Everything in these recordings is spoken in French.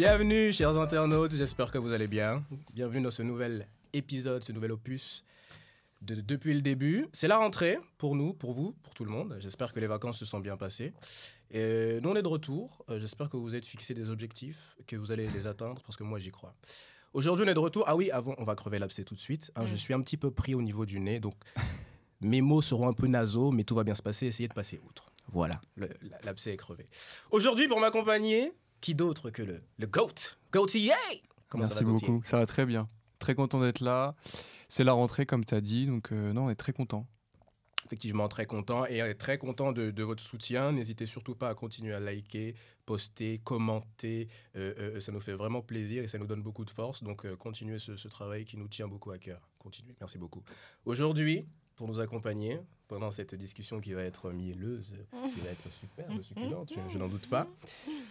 Bienvenue, chers internautes. J'espère que vous allez bien. Bienvenue dans ce nouvel épisode, ce nouvel opus de Depuis le début. C'est la rentrée pour nous, pour vous, pour tout le monde. J'espère que les vacances se sont bien passées. Et nous, on est de retour. Euh, J'espère que vous êtes fixé des objectifs, que vous allez les atteindre, parce que moi, j'y crois. Aujourd'hui, on est de retour. Ah oui, avant, on va crever l'abcès tout de suite. hein. Je suis un petit peu pris au niveau du nez, donc mes mots seront un peu nasaux, mais tout va bien se passer. Essayez de passer outre. Voilà, l'abcès est crevé. Aujourd'hui, pour m'accompagner, qui d'autre que le, le GOAT? Comment Merci ça va, Gauthier beaucoup, ça va très bien. Très content d'être là. C'est la rentrée, comme tu as dit, donc euh, non, on est très content. Effectivement, très content et euh, très content de, de votre soutien. N'hésitez surtout pas à continuer à liker, poster, commenter. Euh, euh, ça nous fait vraiment plaisir et ça nous donne beaucoup de force. Donc, continuez ce, ce travail qui nous tient beaucoup à cœur. Continuez. Merci beaucoup. Aujourd'hui, pour nous accompagner pendant cette discussion qui va être mielleuse, qui va être superbe, succulente, je, je n'en doute pas,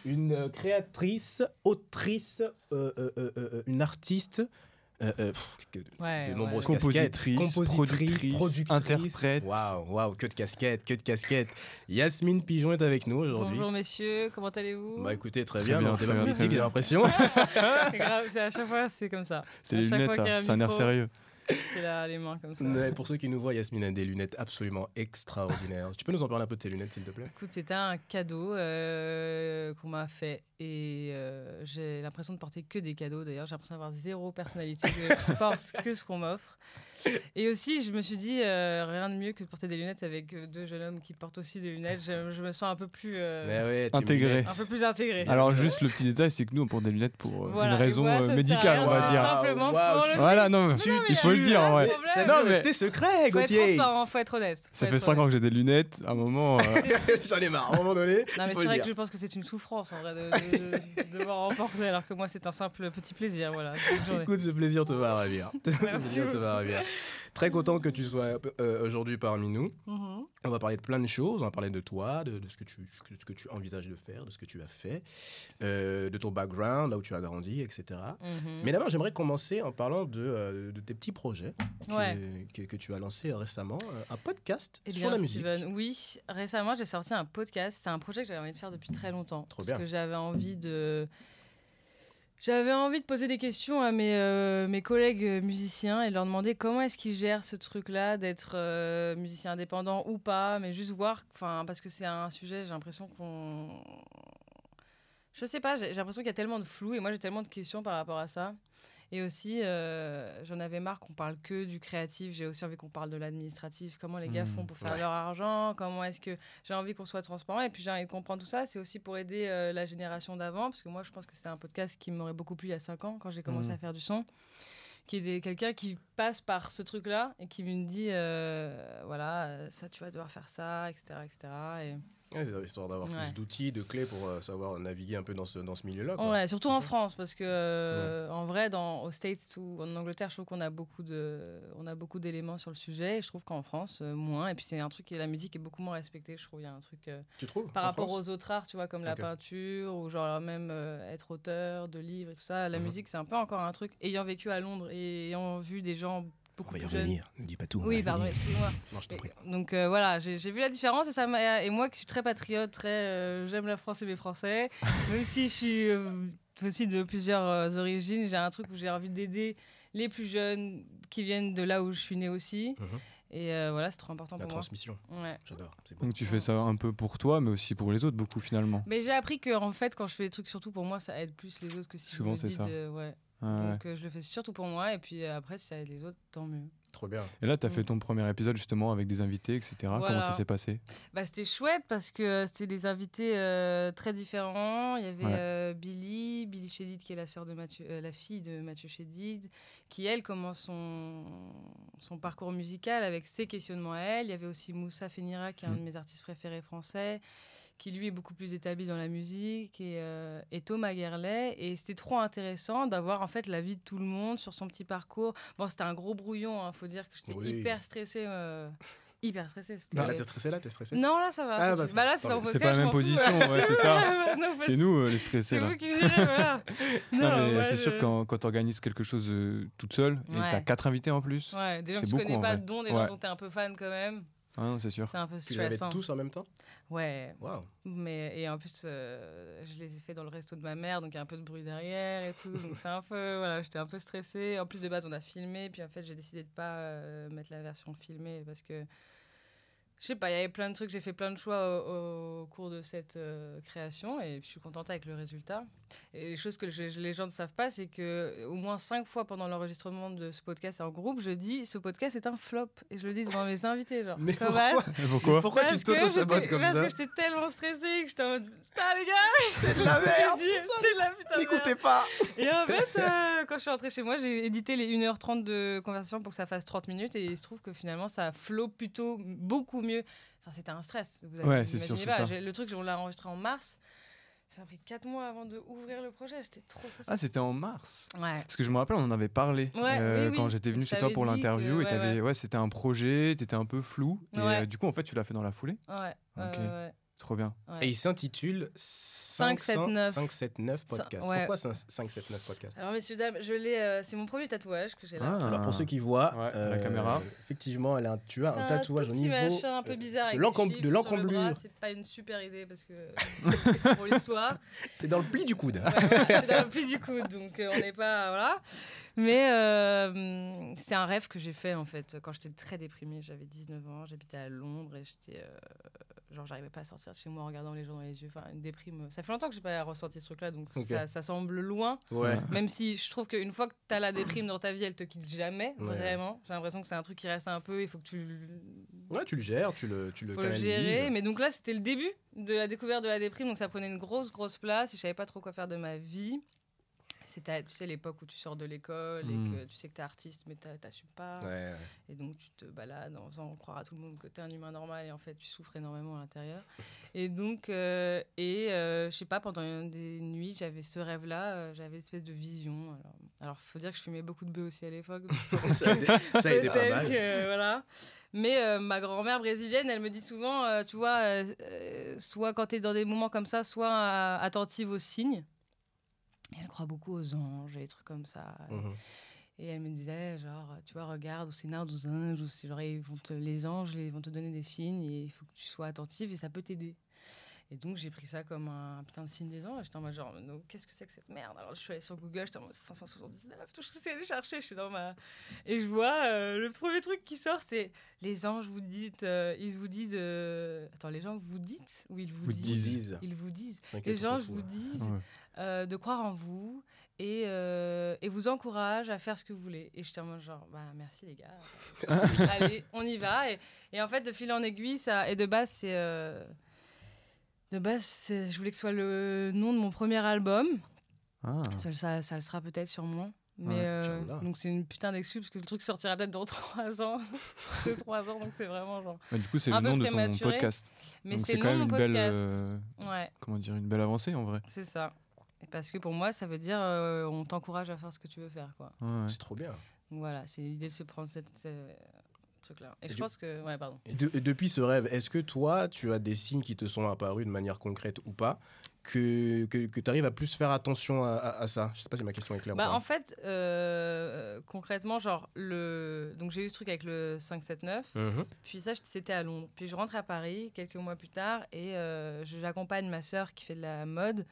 une euh, créatrice, autrice, euh, euh, une artiste. euh, euh, pff, que- Ouais, de ouais. nombreuses Compositrice, casquettes. productrice, productrice, interprète. Waouh, waouh, que de casquettes, que de casquettes. Yasmine Pigeon est avec nous aujourd'hui. Bonjour messieurs, comment allez-vous? Bah écoutez, très, Très bien, bien, dans ce débat politique, j'ai l'impression. C'est grave, c'est à chaque fois c'est comme ça. C'est les lunettes, ça. C'est un air sérieux. C'est là les mains comme ça. Ouais, Pour ceux qui nous voient, Yasmine a des lunettes absolument extraordinaires. Tu peux nous en parler un peu de tes lunettes, s'il te plaît? Écoute, c'était un cadeau euh, qu'on m'a fait et euh, j'ai l'impression de porter que des cadeaux. D'ailleurs, j'ai l'impression d'avoir zéro personnalité. Je porte que ce qu'on m'offre. Et aussi, je me suis dit euh, rien de mieux que de porter des lunettes avec euh, deux jeunes hommes qui portent aussi des lunettes. Je, je me sens un peu plus, euh, ouais, Intégré. lunettes. un peu plus intégrée. Alors, juste le petit détail, c'est que nous, on porte des lunettes pour euh, Voilà, une raison voilà, euh, ça médicale, on va dire. Simplement pour le Voilà, non, mais Tu- il faut le dire, ouais. C'est- Non, mais c'était secret, Faut être Gauthier. transparent, faut être honnête. Faut Ça être fait 5 honnête. ans que j'ai des lunettes. À un moment, euh, J'en ai marre, à un moment donné. Non, mais c'est vrai que je pense que c'est une souffrance en vrai de, de, de devoir emporter, alors que moi c'est un simple petit plaisir. Voilà. Écoute, ce plaisir te va ravir. Ce Merci plaisir te va ravir. Très content que tu sois euh, aujourd'hui parmi nous. Mhm. On va parler de plein de choses. On va parler de toi, de, de ce, que tu, de ce que tu envisages de faire, de ce que tu as fait, euh, de ton background, là où tu as grandi, etc. Mhm. Mais d'abord, j'aimerais commencer en parlant de, euh, de tes petits projets que, Ouais. que, que tu as lancé récemment. un podcast Eh sur bien, la musique. Steven, oui, récemment j'ai sorti un podcast. C'est un projet que j'avais envie de faire depuis très longtemps. Trop parce bien. que j'avais envie de. J'avais envie de poser des questions à mes, euh, mes collègues euh, musiciens et de leur demander comment est-ce qu'ils gèrent ce truc-là d'être euh, musicien indépendant ou pas, mais juste voir, parce que c'est un sujet, j'ai l'impression qu'on. Je sais pas, j'ai l'impression qu'il y a tellement de flou et moi j'ai tellement de questions par rapport à ça. Et aussi, euh, j'en avais marre qu'on parle que du créatif. J'ai aussi envie qu'on parle de l'administratif. Comment les gars Mmh, font pour faire ouais. leur argent? Comment est-ce que j'ai envie qu'on soit transparent? Et puis j'ai envie de comprendre tout ça. C'est aussi pour aider euh, la génération d'avant. Parce que moi, je pense que c'est un podcast qui m'aurait beaucoup plu il y a 5 ans quand j'ai commencé Mmh. à faire du son. Qui est quelqu'un qui passe par ce truc-là et qui me dit euh, voilà, ça, tu vas devoir faire ça, etc. etc. Et... Ouais, c'est histoire d'avoir Ouais. plus d'outils, de clés pour euh, savoir naviguer un peu dans ce, dans ce milieu-là. quoi. Ouais, surtout en ça. France, parce que euh, en vrai, dans, aux States ou en Angleterre, je trouve qu'on a beaucoup de, on a beaucoup d'éléments sur le sujet. Et je trouve qu'en France, euh, moins. Et puis c'est un truc qui la musique est beaucoup moins respectée. Je trouve il y a un truc euh, Tu trouves par rapport aux autres arts, tu vois, comme la peinture ou genre même être auteur de livres et tout ça. La Mhm. musique, c'est un peu encore un truc. Ayant vécu à Londres et ayant vu des gens On beaucoup va y revenir. Ne dis pas tout. on Oui, pardon, excusez-moi. Non, je t'en Et- prie. Donc euh, voilà, j'ai vu la différence et ça et moi qui suis très patriote, très euh, j'aime la France et mes Français, même si je suis euh, aussi de plusieurs euh, origines, j'ai un truc où j'ai envie d'aider les plus jeunes qui viennent de là où je suis née aussi. Mhm. Et euh, voilà, c'est trop important La pour moi. transmission, Ouais. j'adore. Donc tu fais ça un peu pour toi, mais aussi pour les autres, beaucoup finalement. Mais j'ai appris que en fait, quand je fais des trucs surtout pour moi, ça aide plus les autres que si Souvent, je c'est me dis ça. de- ouais. Ouais. Donc euh, je le fais surtout pour moi et puis euh, après si ça aide les autres, tant mieux. Trop bien. Et là, tu as Mm. fait ton premier épisode justement avec des invités, etc. Comment ça s'est passé? Bah, c'était chouette parce que c'était des invités euh, très différents. Il y avait Ouais. euh, Billy, Billy Chédid qui est la sœur de Mathieu, euh, la fille de Mathieu Chédid, qui elle commence son, son parcours musical avec ses questionnements à elle. Il y avait aussi Moussa Fenira qui est un Mm. de mes artistes préférés français, qui lui est beaucoup plus établi dans la musique et, euh, et Thomas Guerlet. Et c'était trop intéressant d'avoir en fait la vie de tout le monde sur son petit parcours. Bon, c'était un gros brouillon. Il faut dire que j'étais Oui. hyper stressée. euh, hyper stressée. Non, là, t'es stressé là T'es stressé non, là, ça va. Ah, c'est- bah, bah, là, c'est pas mieux. mon C'est podcast, pas la même position, ouais, c'est ça. Bah, C'est nous euh, les stressés C'est vous qui gérez, voilà. Non, mais c'est je- sûr que quand, quand tu organises quelque chose euh, toute seule et Ouais. tu as quatre invités en plus, Ouais, des gens C'est que je beaucoup, connais pas dont, des Ouais. gens dont t'es un peu fan quand même. Ah non, c'est sûr. C'est un peu Tu les avais stressant. tous en même temps? Ouais, mais et en plus, euh, je les ai fait dans le resto de ma mère, donc il y a un peu de bruit derrière et tout. donc c'est un peu, voilà, j'étais un peu stressée. En plus de base, on a filmé, puis en fait, j'ai décidé de pas euh, mettre la version filmée parce que je sais pas, il y avait plein de trucs, j'ai fait plein de choix au, au cours de cette euh, création et je suis contente avec le résultat. Et chose que je- les gens ne savent pas, c'est que au moins cinq fois pendant l'enregistrement de ce podcast en groupe, je dis ce podcast est un flop et je le dis devant mes invités, genre. Mais pourquoi Pourquoi Pourquoi tu parce t'auto-sabotes comme parce ça que j'étais tellement stressée que j'étais en mode Putain, les gars, C'est de la merde c'est de la putain N'écoutez pas Et en fait, euh, quand je suis rentrée chez moi, j'ai édité les 1h30 de conversation pour que ça fasse 30 minutes et il se trouve que finalement, ça flow plutôt beaucoup mieux. Enfin, c'était un stress. Vous avez, Ouais, vous surtout pas. ça. Le truc, on l'a enregistré en mars. Ça a pris 4 mois avant de ouvrir le projet. J'étais trop stressée. Ah, c'était en mars. ouais. Parce que je me rappelle, on en avait parlé Ouais, euh, oui, quand oui. j'étais venu Je chez toi pour l'interview. que- ouais, t'avais- ouais. ouais, c'était un projet, t'étais un peu flou. Et Ouais. euh, du coup, en fait, tu l'as fait dans la foulée. Ouais. ouais, Ok. ouais, ouais. Trop bien. Ouais. Et il s'intitule 579. 579 podcast. ouais. Pourquoi 5- 579 podcast Alors, messieurs, dames, je l'ai. euh, c'est mon premier tatouage que j'ai là. Ah. Alors pour ceux qui voient, Ouais, euh, la caméra. effectivement, elle a un, tu as C'est un tatouage au niveau machin un peu euh, bizarre de avec l'encomblure. C'est pas une super idée parce que pour l'histoire. C'est dans le pli du coude. C'est dans le pli du coude, donc euh, on n'est pas voilà. Mais euh, c'est un rêve que j'ai fait en fait quand j'étais très déprimée. J'avais 19 ans, j'habitais à Londres et j'étais euh, genre j'arrivais pas à sortir de chez moi en regardant les gens dans les yeux. Enfin une déprime. Ça fait longtemps que j'ai pas ressenti ce truc-là, donc ça, ça semble loin. Ouais. Même si je trouve qu'une fois que tu as la déprime dans ta vie, elle te quitte jamais, Ouais. vraiment. J'ai l'impression que c'est un truc qui reste un peu. Il faut que tu Ouais, tu le gères, tu le, tu le faut canalises. gérer. Mais donc là, c'était le début de la découverte de la déprime. Donc ça prenait une grosse, grosse place. Et je savais pas trop quoi faire de ma vie. C'était, tu sais, l'époque où tu sors de l'école et que tu sais que t'es artiste, mais t'a- t'assumes pas. Ouais, ouais. Et donc tu te balades en faisant croire à tout le monde que t'es un humain normal et en fait tu souffres énormément à l'intérieur. Et donc, euh, et euh, je sais pas, pendant une des nuits, j'avais ce rêve-là, euh, j'avais une espèce de vision. Alors, alors faut dire que je fumais beaucoup de bœufs aussi à l'époque. ça, a aidé, ça a aidé pas mal. que, voilà. Mais euh, ma grand-mère brésilienne, elle me dit souvent, euh, tu vois, euh, euh, soit quand tu es dans des moments comme ça, soit euh, attentive aux signes. Et elle croit beaucoup aux anges et des trucs comme ça. Mhm. Et elle me disait, genre, tu vois, regarde, au Sénat, aux anges, ou c'est genre, ils vont te- les anges ils vont te donner des signes et il faut que tu sois attentive et ça peut t'aider. Et donc, j'ai pris ça comme un putain de signe des anges. J'étais en mode, genre, qu'est-ce que c'est que cette merde? Alors, je suis allée sur Google, j'étais en mode 579, tout je sais aller chercher, j'étais dans ma. Et je vois, euh, le premier truc qui sort, c'est les anges vous dites, euh, ils vous disent. euh, Attends, les gens vous dites ou ils vous, Vous disent, disent. Ils vous disent. Les anges vous disent Ouais. Euh, de croire en vous et, euh, et vous encourage à faire ce que vous voulez. Et en mode genre, bah merci les gars. Allez, on y va. Et, et en fait, de fil en aiguille, ça, et de base, c'est. euh, de base, je voulais que ce soit le nom de mon premier album. Ah. Ça, ça, ça le sera peut-être sûrement. Mais Ouais, euh, donc c'est une putain d'excuse parce que le truc sortira peut-être dans 3 ans, 2-3 ans, donc c'est vraiment genre. Du coup, c'est le nom de ton prématuré, podcast. Mais Donc c'est quand même une belle, podcast. euh, Ouais. comment dire, une belle avancée en vrai. C'est ça. Parce que pour moi, ça veut dire euh, on t'encourage à faire ce que tu veux faire. Quoi. Ouais, ouais. C'est trop bien. Donc voilà, c'est l'idée de se prendre cette, ce truc-là. Et, Et je du- pense que. Ouais, pardon. Et, de- et depuis ce rêve, est-ce que toi, tu as des signes qui te sont apparus de manière concrète ou pas, que, que, tu arrives à plus faire attention à, à- à ça? Je sais pas si ma question est claire Bah, ou pas. en fait, euh, concrètement, genre, le... donc j'ai eu ce truc avec le 579. Mhm. Puis ça, c'était à Londres. Puis je rentre à Paris quelques mois plus tard et euh, je- j'accompagne ma sœur qui fait de la mode.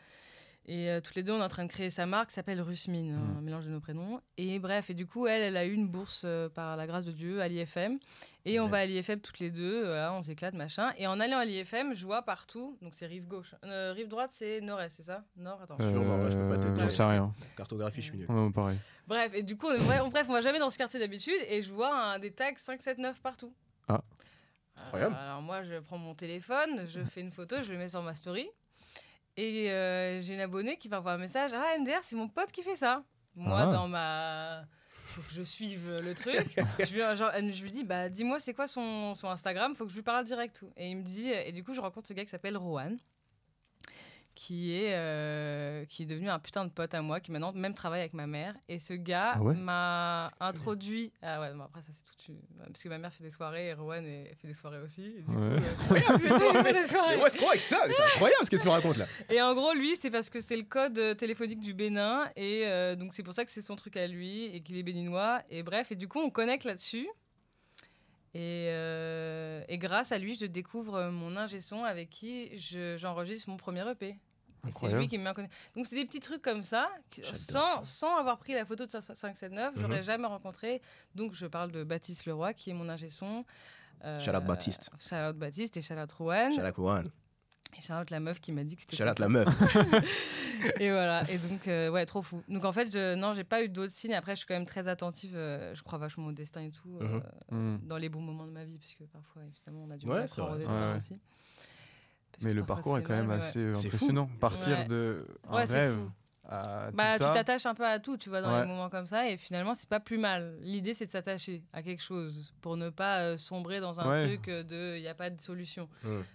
Et euh, toutes les deux, on est en train de créer sa marque qui s'appelle Rusmine, un Mhm. mélange de nos prénoms. Et bref, et du coup, elle, elle a eu une bourse euh, par la grâce de Dieu à l'IFM. Et on Ouais. va à l'IFM toutes les deux, voilà, on s'éclate, machin. Et en allant à l'IFM, je vois partout, donc c'est rive gauche. Euh, rive droite, c'est nord-est, c'est ça? Nord, attends. Euh, Sûrement, ouais, je peux pas t'aider. J'en sais rien. Cartographie, je suis nul. Ouais, pareil. Bref, et du coup, on, est- bref, on- bref, on va jamais dans ce quartier d'habitude et je vois un, des tags 579 partout. Ah. Incroyable. Euh, alors moi, je prends mon téléphone, je fais une photo, je le mets sur ma story. Et euh, j'ai une abonnée qui va envoyer un message Ah, MDR, c'est mon pote qui fait ça. Moi, Ah. dans ma. Faut que je suive le truc. je, lui, genre, je lui dis Bah, dis-moi, c'est quoi son, son Instagram? Faut que je lui parle direct. Tout. Et il me dit Et du coup, je rencontre ce gars qui s'appelle Rowan qui est, euh, qui est devenu un putain de pote à moi, qui maintenant même travaille avec ma mère. Et ce gars Ah ouais? m'a introduit. Ah ouais, bon, après, ça c'est tout. une- Parce que ma mère fait des soirées et Rowan est- fait des soirées aussi. Et, du coup, Ouais. euh, Incroyable, cette histoire. il fait des soirées. Mais ouais, c'est quoi avec ça? C'est incroyable ce que tu me racontes là. Et en gros, lui, c'est parce que c'est le code euh, téléphonique du Bénin. Et euh, donc, c'est pour ça que c'est son truc à lui et qu'il est béninois. Et bref, et du coup, on connecte là-dessus. Et, euh, et grâce à lui, je découvre mon ingé son avec qui je- j'enregistre mon premier EP. C'est lui qui me met en connexion. Donc, c'est des petits trucs comme ça, sans, ça. sans avoir pris la photo de 579, Mhm. j'aurais jamais rencontré. Donc, je parle de Baptiste Leroy, qui est mon ingé son. Euh, Shout out Baptiste. Shout out Baptiste et shout out Rowan. Shout out Juan. Et shout out la meuf qui m'a dit que c'était out la meuf. et voilà, et donc, euh, ouais, trop fou. Donc en fait, je, non, j'ai pas eu d'autres signes. Après, je suis quand même très attentive, euh, je crois vachement au destin et tout, euh, Mhm. Mm. dans les bons moments de ma vie, parce que parfois, évidemment, on a du Ouais, mal à croire au destin Ouais. aussi. Parce Mais le parcours est quand même ouais. assez fou. impressionnant. Partir Ouais. de un rêve à tout Bah, tu t'attaches un peu à tout, tu vois, dans Ouais. les moments comme ça, et finalement, c'est pas plus mal. L'idée, c'est de s'attacher à quelque chose pour ne pas euh, sombrer dans un Ouais. truc euh, de il n'y a pas de solution.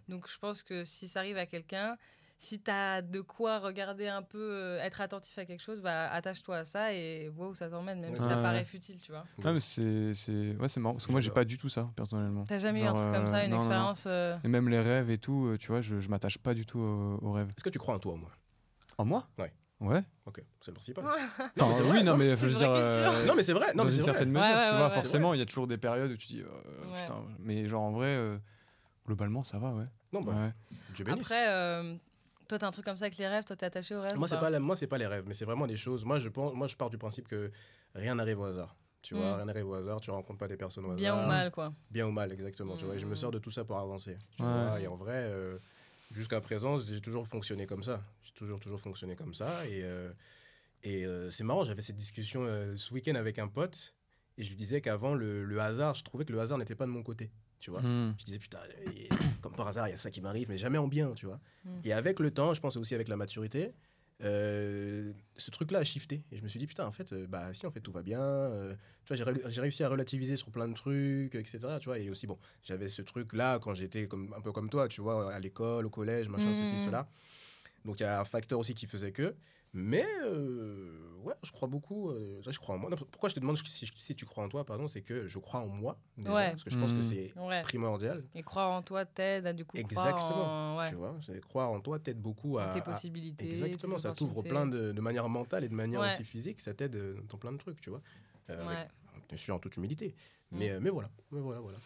Donc, je pense que si ça arrive à quelqu'un, si tu as de quoi regarder un peu, euh, être attentif à quelque chose, bah, attache-toi à ça et vois où ça t'emmène, même si ça paraît futile, tu vois. Ouais, mais c'est c'est ouais, c'est marrant parce que moi j'ai pas du tout ça personnellement. T'as jamais eu un truc comme ça, euh, une non, non, non. expérience euh, Et même les rêves et tout, tu vois, je, je m'attache pas du tout aux, aux rêves. Est-ce que tu crois en toi, moi En moi? Ouais. Ouais. Ok, c'est le principal. Enfin, mais c'est vrai, oui, non, mais C'est je veux une dire, euh, Non, mais c'est vrai. Non, dans mais une c'est vrai. certaine mesure, Ouais, ouais, tu ouais, vois, ouais. forcément, il y a toujours des périodes où tu dis, euh, Ouais. putain, mais genre en vrai, euh, globalement, ça va, ouais. Non, bah, ouais. Dieu bénisse. Après, euh, toi, t'as un truc comme ça avec les rêves, toi, t'es attaché aux rêves Moi, c'est pas, la- moi, c'est pas les rêves, mais c'est vraiment des choses. Moi, je pense, moi, je pars du principe que rien n'arrive au hasard. Tu vois, Mm. rien n'arrive au hasard. Tu rencontres pas des personnes au hasard. Bien ou mal, quoi. Bien ou mal, exactement. Tu vois, et je me Mm. sers de tout ça pour avancer. Tu Ouais. vois, et en vrai, euh, jusqu'à présent, j'ai toujours fonctionné comme ça. J'ai toujours, toujours fonctionné comme ça. Et, euh, et euh, c'est marrant, j'avais cette discussion euh, ce week-end avec un pote, et je lui disais qu'avant, le, le hasard, je trouvais que le hasard n'était pas de mon côté. Tu vois. Hmm. Je disais, putain, et- comme par hasard, il y a ça qui m'arrive, mais jamais en bien, tu vois. Mm. Et avec le temps, je pense aussi avec la maturité, euh, ce truc-là a shifté. Et je me suis dit, putain, en fait, euh, bah si, en fait, tout va bien. euh, tu vois, j'ai ré- j'ai réussi à relativiser sur plein de trucs, etc. Tu vois, et aussi, bon, j'avais ce truc-là quand j'étais comme, un peu comme toi, tu vois, à l'école, au collège, machin, Mm. ceci, cela. Donc, il y a un facteur aussi qui faisait que. Mais, euh, ouais, je crois beaucoup. euh, je crois en moi. Non, Pourquoi je te demande si, si tu crois en toi, pardon, c'est que je crois en moi, déjà, Ouais. parce que je pense que Mm. c'est Ouais. primordial. Et croire en toi t'aide à du coup Exactement. croire en ouais, Tu vois, croire en toi t'aide beaucoup à, tes à- possibilités. Exactement, tes ça t'ouvre plein de, de manière mentale et de manière Ouais. aussi physique, ça t'aide euh, dans plein de trucs, tu vois. Euh, Ouais. avec- bien sûr, en toute humilité. Mm. Mais, mais voilà, mais voilà, voilà.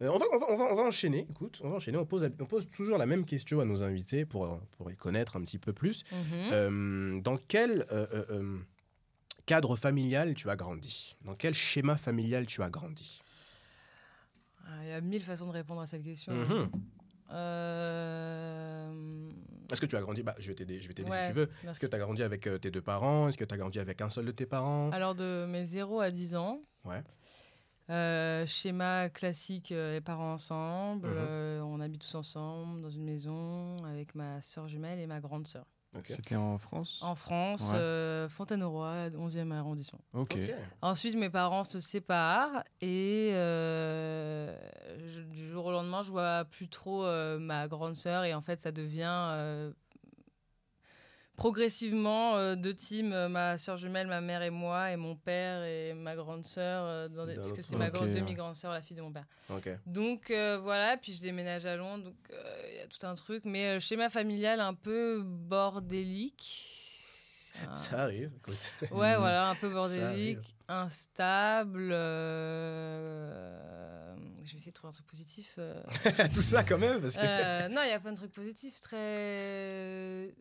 Euh, on, va, on, va, on, va, on va enchaîner, écoute, on va enchaîner. On pose, on pose toujours la même question à nos invités pour, euh, pour les connaître un petit peu plus. Mhm. Euh, dans quel euh, cadre familial tu as grandi? Dans quel schéma familial tu as grandi? Ah, Il y a mille façons de répondre à cette question. Euh, Est-ce que tu as grandi? Bah, Je vais t'aider je vais t'aider Ouais, si tu veux. Est-ce que tu as grandi avec euh, tes deux parents? Est-ce que tu as grandi avec un seul de tes parents? Alors de mes 0 à 10 ans, Ouais. Euh, schéma classique, euh, les parents ensemble, Mhm. euh, on habite tous ensemble dans une maison avec ma soeur jumelle et ma grande soeur. C'était en France? En France, Ouais. euh, Fontaine-au-Roi, 11e arrondissement. Ok. Ok. Ensuite, mes parents se séparent et euh, je- du jour au lendemain, je vois plus trop euh, ma grande sœur et en fait, ça devient euh, progressivement euh, deux teams, euh, ma sœur jumelle, ma mère et moi, et mon père et ma grande sœur, euh, dans des- Dans parce que c'était ma demi-grande sœur, la fille de mon père. Donc voilà, puis je déménage à Londres, donc il y a tout un truc, mais schéma familial un peu bordélique. Ça arrive, écoute. Ouais, voilà, un peu bordélique, instable. euh, Je vais essayer de trouver un truc positif. euh. Tout ça quand même, parce que... Euh, non, il y a plein de trucs positifs, très.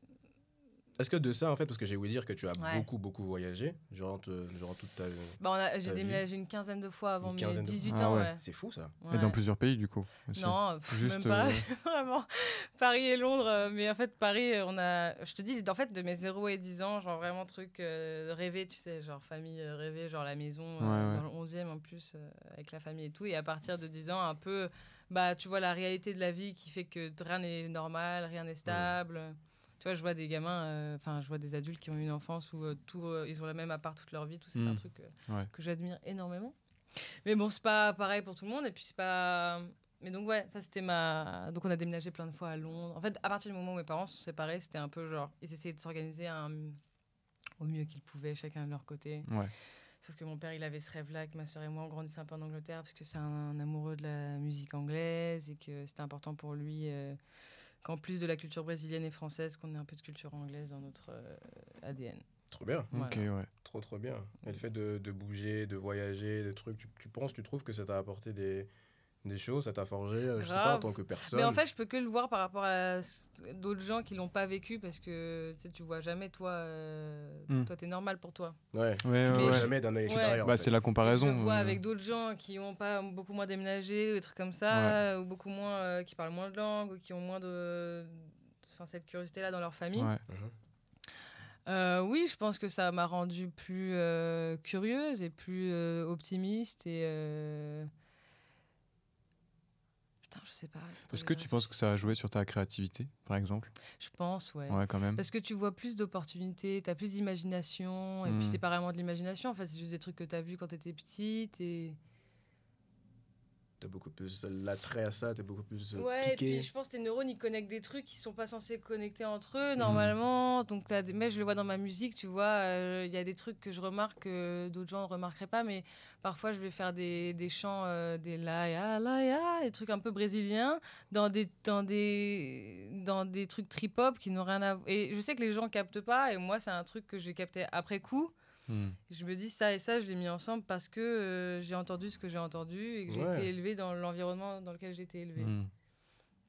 Est-ce que de ça, en fait, parce que j'ai ouï dire que tu as Ouais. beaucoup, beaucoup voyagé durant, te- durant toute ta... Bah, on a- j'ai Ta vie? déménagé une quinzaine de fois avant mes quinzaine de- 18 Ah ans. ouais. Ouais. C'est fou, ça. Et dans plusieurs pays, du coup. aussi. Non, pff, Juste, même pas. euh, Vraiment. Paris et Londres. euh, Mais en fait, Paris, euh, on a. Je te dis, en fait, de mes 0 et 10 ans, genre vraiment truc euh, rêvé, tu sais, genre famille euh, rêvée, genre la maison euh, dans le 11e en plus, euh, avec la famille et tout. Et à partir de 10 ans, un peu, bah, tu vois la réalité de la vie qui fait que rien n'est normal, rien n'est stable. Tu vois, je vois des gamins, euh, enfin, je vois des adultes qui ont une enfance où euh, tout, euh, ils ont la même appart toute leur vie, tout ça, c'est un Mm. truc Ouais. que j'admire énormément. Mais bon, c'est pas pareil pour tout le monde. Et puis, c'est pas. Mais donc, ouais, ça, c'était ma. Donc, on a déménagé plein de fois à Londres. En fait, à partir du moment où mes parents se sont séparés, c'était un peu genre. Ils essayaient de s'organiser un... au mieux qu'ils pouvaient, chacun de leur côté. Ouais. Sauf que mon père, il avait ce rêve-là, que ma soeur et moi, on grandissait un peu en Angleterre, parce que c'est un, amoureux de la musique anglaise et que c'était important pour lui. euh, qu'en plus de la culture brésilienne et française, qu'on ait un peu de culture anglaise dans notre euh, ADN. Trop bien. Ok, Voilà. ouais. Trop, trop bien. Et le fait de, de bouger, de voyager, de trucs, tu, tu penses, tu trouves que ça t'a apporté des, des choses, ça t'a forgé, euh, je sais pas, en Grave. tant que personne. Mais en fait, je peux que le voir par rapport à d'autres gens qui l'ont pas vécu parce que tu vois jamais, toi, euh, Hmm. toi, t'es normal pour toi. ouais, Ouais, tu ouais, ouais. jamais d'un œil extérieur. Bah, c'est la comparaison. Je le vois avec d'autres gens qui ont pas beaucoup moins déménagé, ou des trucs comme ça, ou beaucoup moins, euh, qui parlent moins de langue, ou qui ont moins de, enfin, cette curiosité-là dans leur famille. ouais. Mhm. Euh, oui, je pense que ça m'a rendue plus euh, curieuse et plus euh, optimiste et. Putain, je sais pas. Est-ce que tu penses que ça a joué sur ta créativité, par exemple? Je pense, ouais. Ouais, quand même. Parce que tu vois plus d'opportunités, tu as plus d'imagination, et puis c'est pas vraiment de l'imagination, en fait, c'est juste des trucs que tu as vus quand tu étais petite. Et... T'as beaucoup plus l'attrait à ça, t'es beaucoup plus euh, Ouais, et puis je pense que tes neurones ils connectent des trucs qui sont pas censés connecter entre eux normalement. Donc t'as des... mais je le vois dans ma musique, tu vois, euh, il y a des trucs que je remarque que d'autres gens ne remarqueraient pas, mais parfois je vais faire des, des chants, euh, des la ya la ya, des trucs un peu brésiliens dans des dans des dans des trucs trip hop qui n'ont rien à voir. Et je sais que les gens captent pas, et moi c'est un truc que j'ai capté après coup. Hmm. Je me dis ça et ça, je l'ai mis ensemble parce que euh, j'ai entendu ce que j'ai entendu et que j'ai Ouais. été élevée dans l'environnement dans lequel j'ai été élevée. Hmm.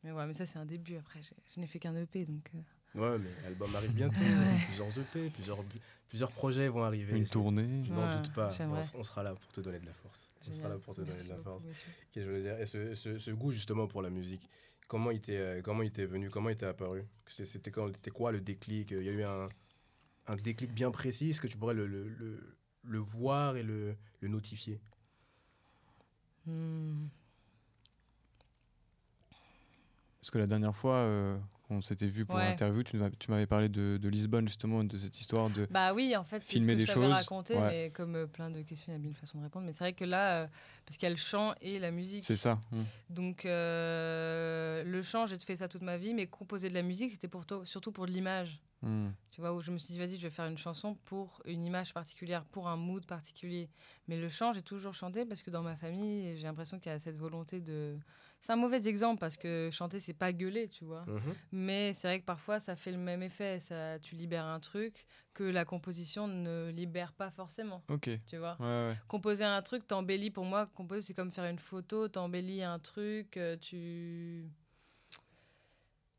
Mais ouais, mais ça c'est un début après. Je n'ai fait qu'un EP donc. euh, Ouais, mais l'album arrive bientôt. Ouais. Plusieurs EP, plusieurs, plusieurs projets vont arriver. Une tournée. Je n'en Ouais, doute pas. On, on sera là pour te donner de la force. On sera génial. là pour te donner Merci de la beaucoup, force. que je veux dire? Et ce, ce- ce goût justement pour la musique, comment il t'est, euh, comment il t'est venu, comment il t'est apparu? C'est- C'était quand, c'était quoi le déclic? Il y a eu un, un déclic bien précis. Est-ce que tu pourrais le, le, le- le voir et le, le notifier? Hmm. Parce que la dernière fois, euh, on s'était vu pour Ouais. l'interview, tu m'avais parlé de, de Lisbonne, justement, de cette histoire de. Bah oui, en fait, c'est ce Filmer que des choses, raconter, ouais. mais comme euh, plein de questions, il y a mille façons de répondre. Mais c'est vrai que là, euh, parce qu'il y a le chant et la musique. C'est ça. hmm. Donc euh, le chant, j'ai fait ça toute ma vie, mais composer de la musique, c'était surtout pour de l'image. Hmm. Tu vois, où je me suis dit, vas-y, je vais faire une chanson pour une image particulière, pour un mood particulier. Mais le chant, j'ai toujours chanté parce que dans ma famille, j'ai l'impression qu'il y a cette volonté de. C'est un mauvais exemple parce que chanter, c'est pas gueuler, tu vois. Mhm. Mais c'est vrai que parfois, ça fait le même effet. Ça, tu libères un truc que la composition ne libère pas forcément, Ok. tu vois. Ouais, ouais. Composer un truc, t'embellis. Pour moi, composer, c'est comme faire une photo. T'embellis un truc, euh, tu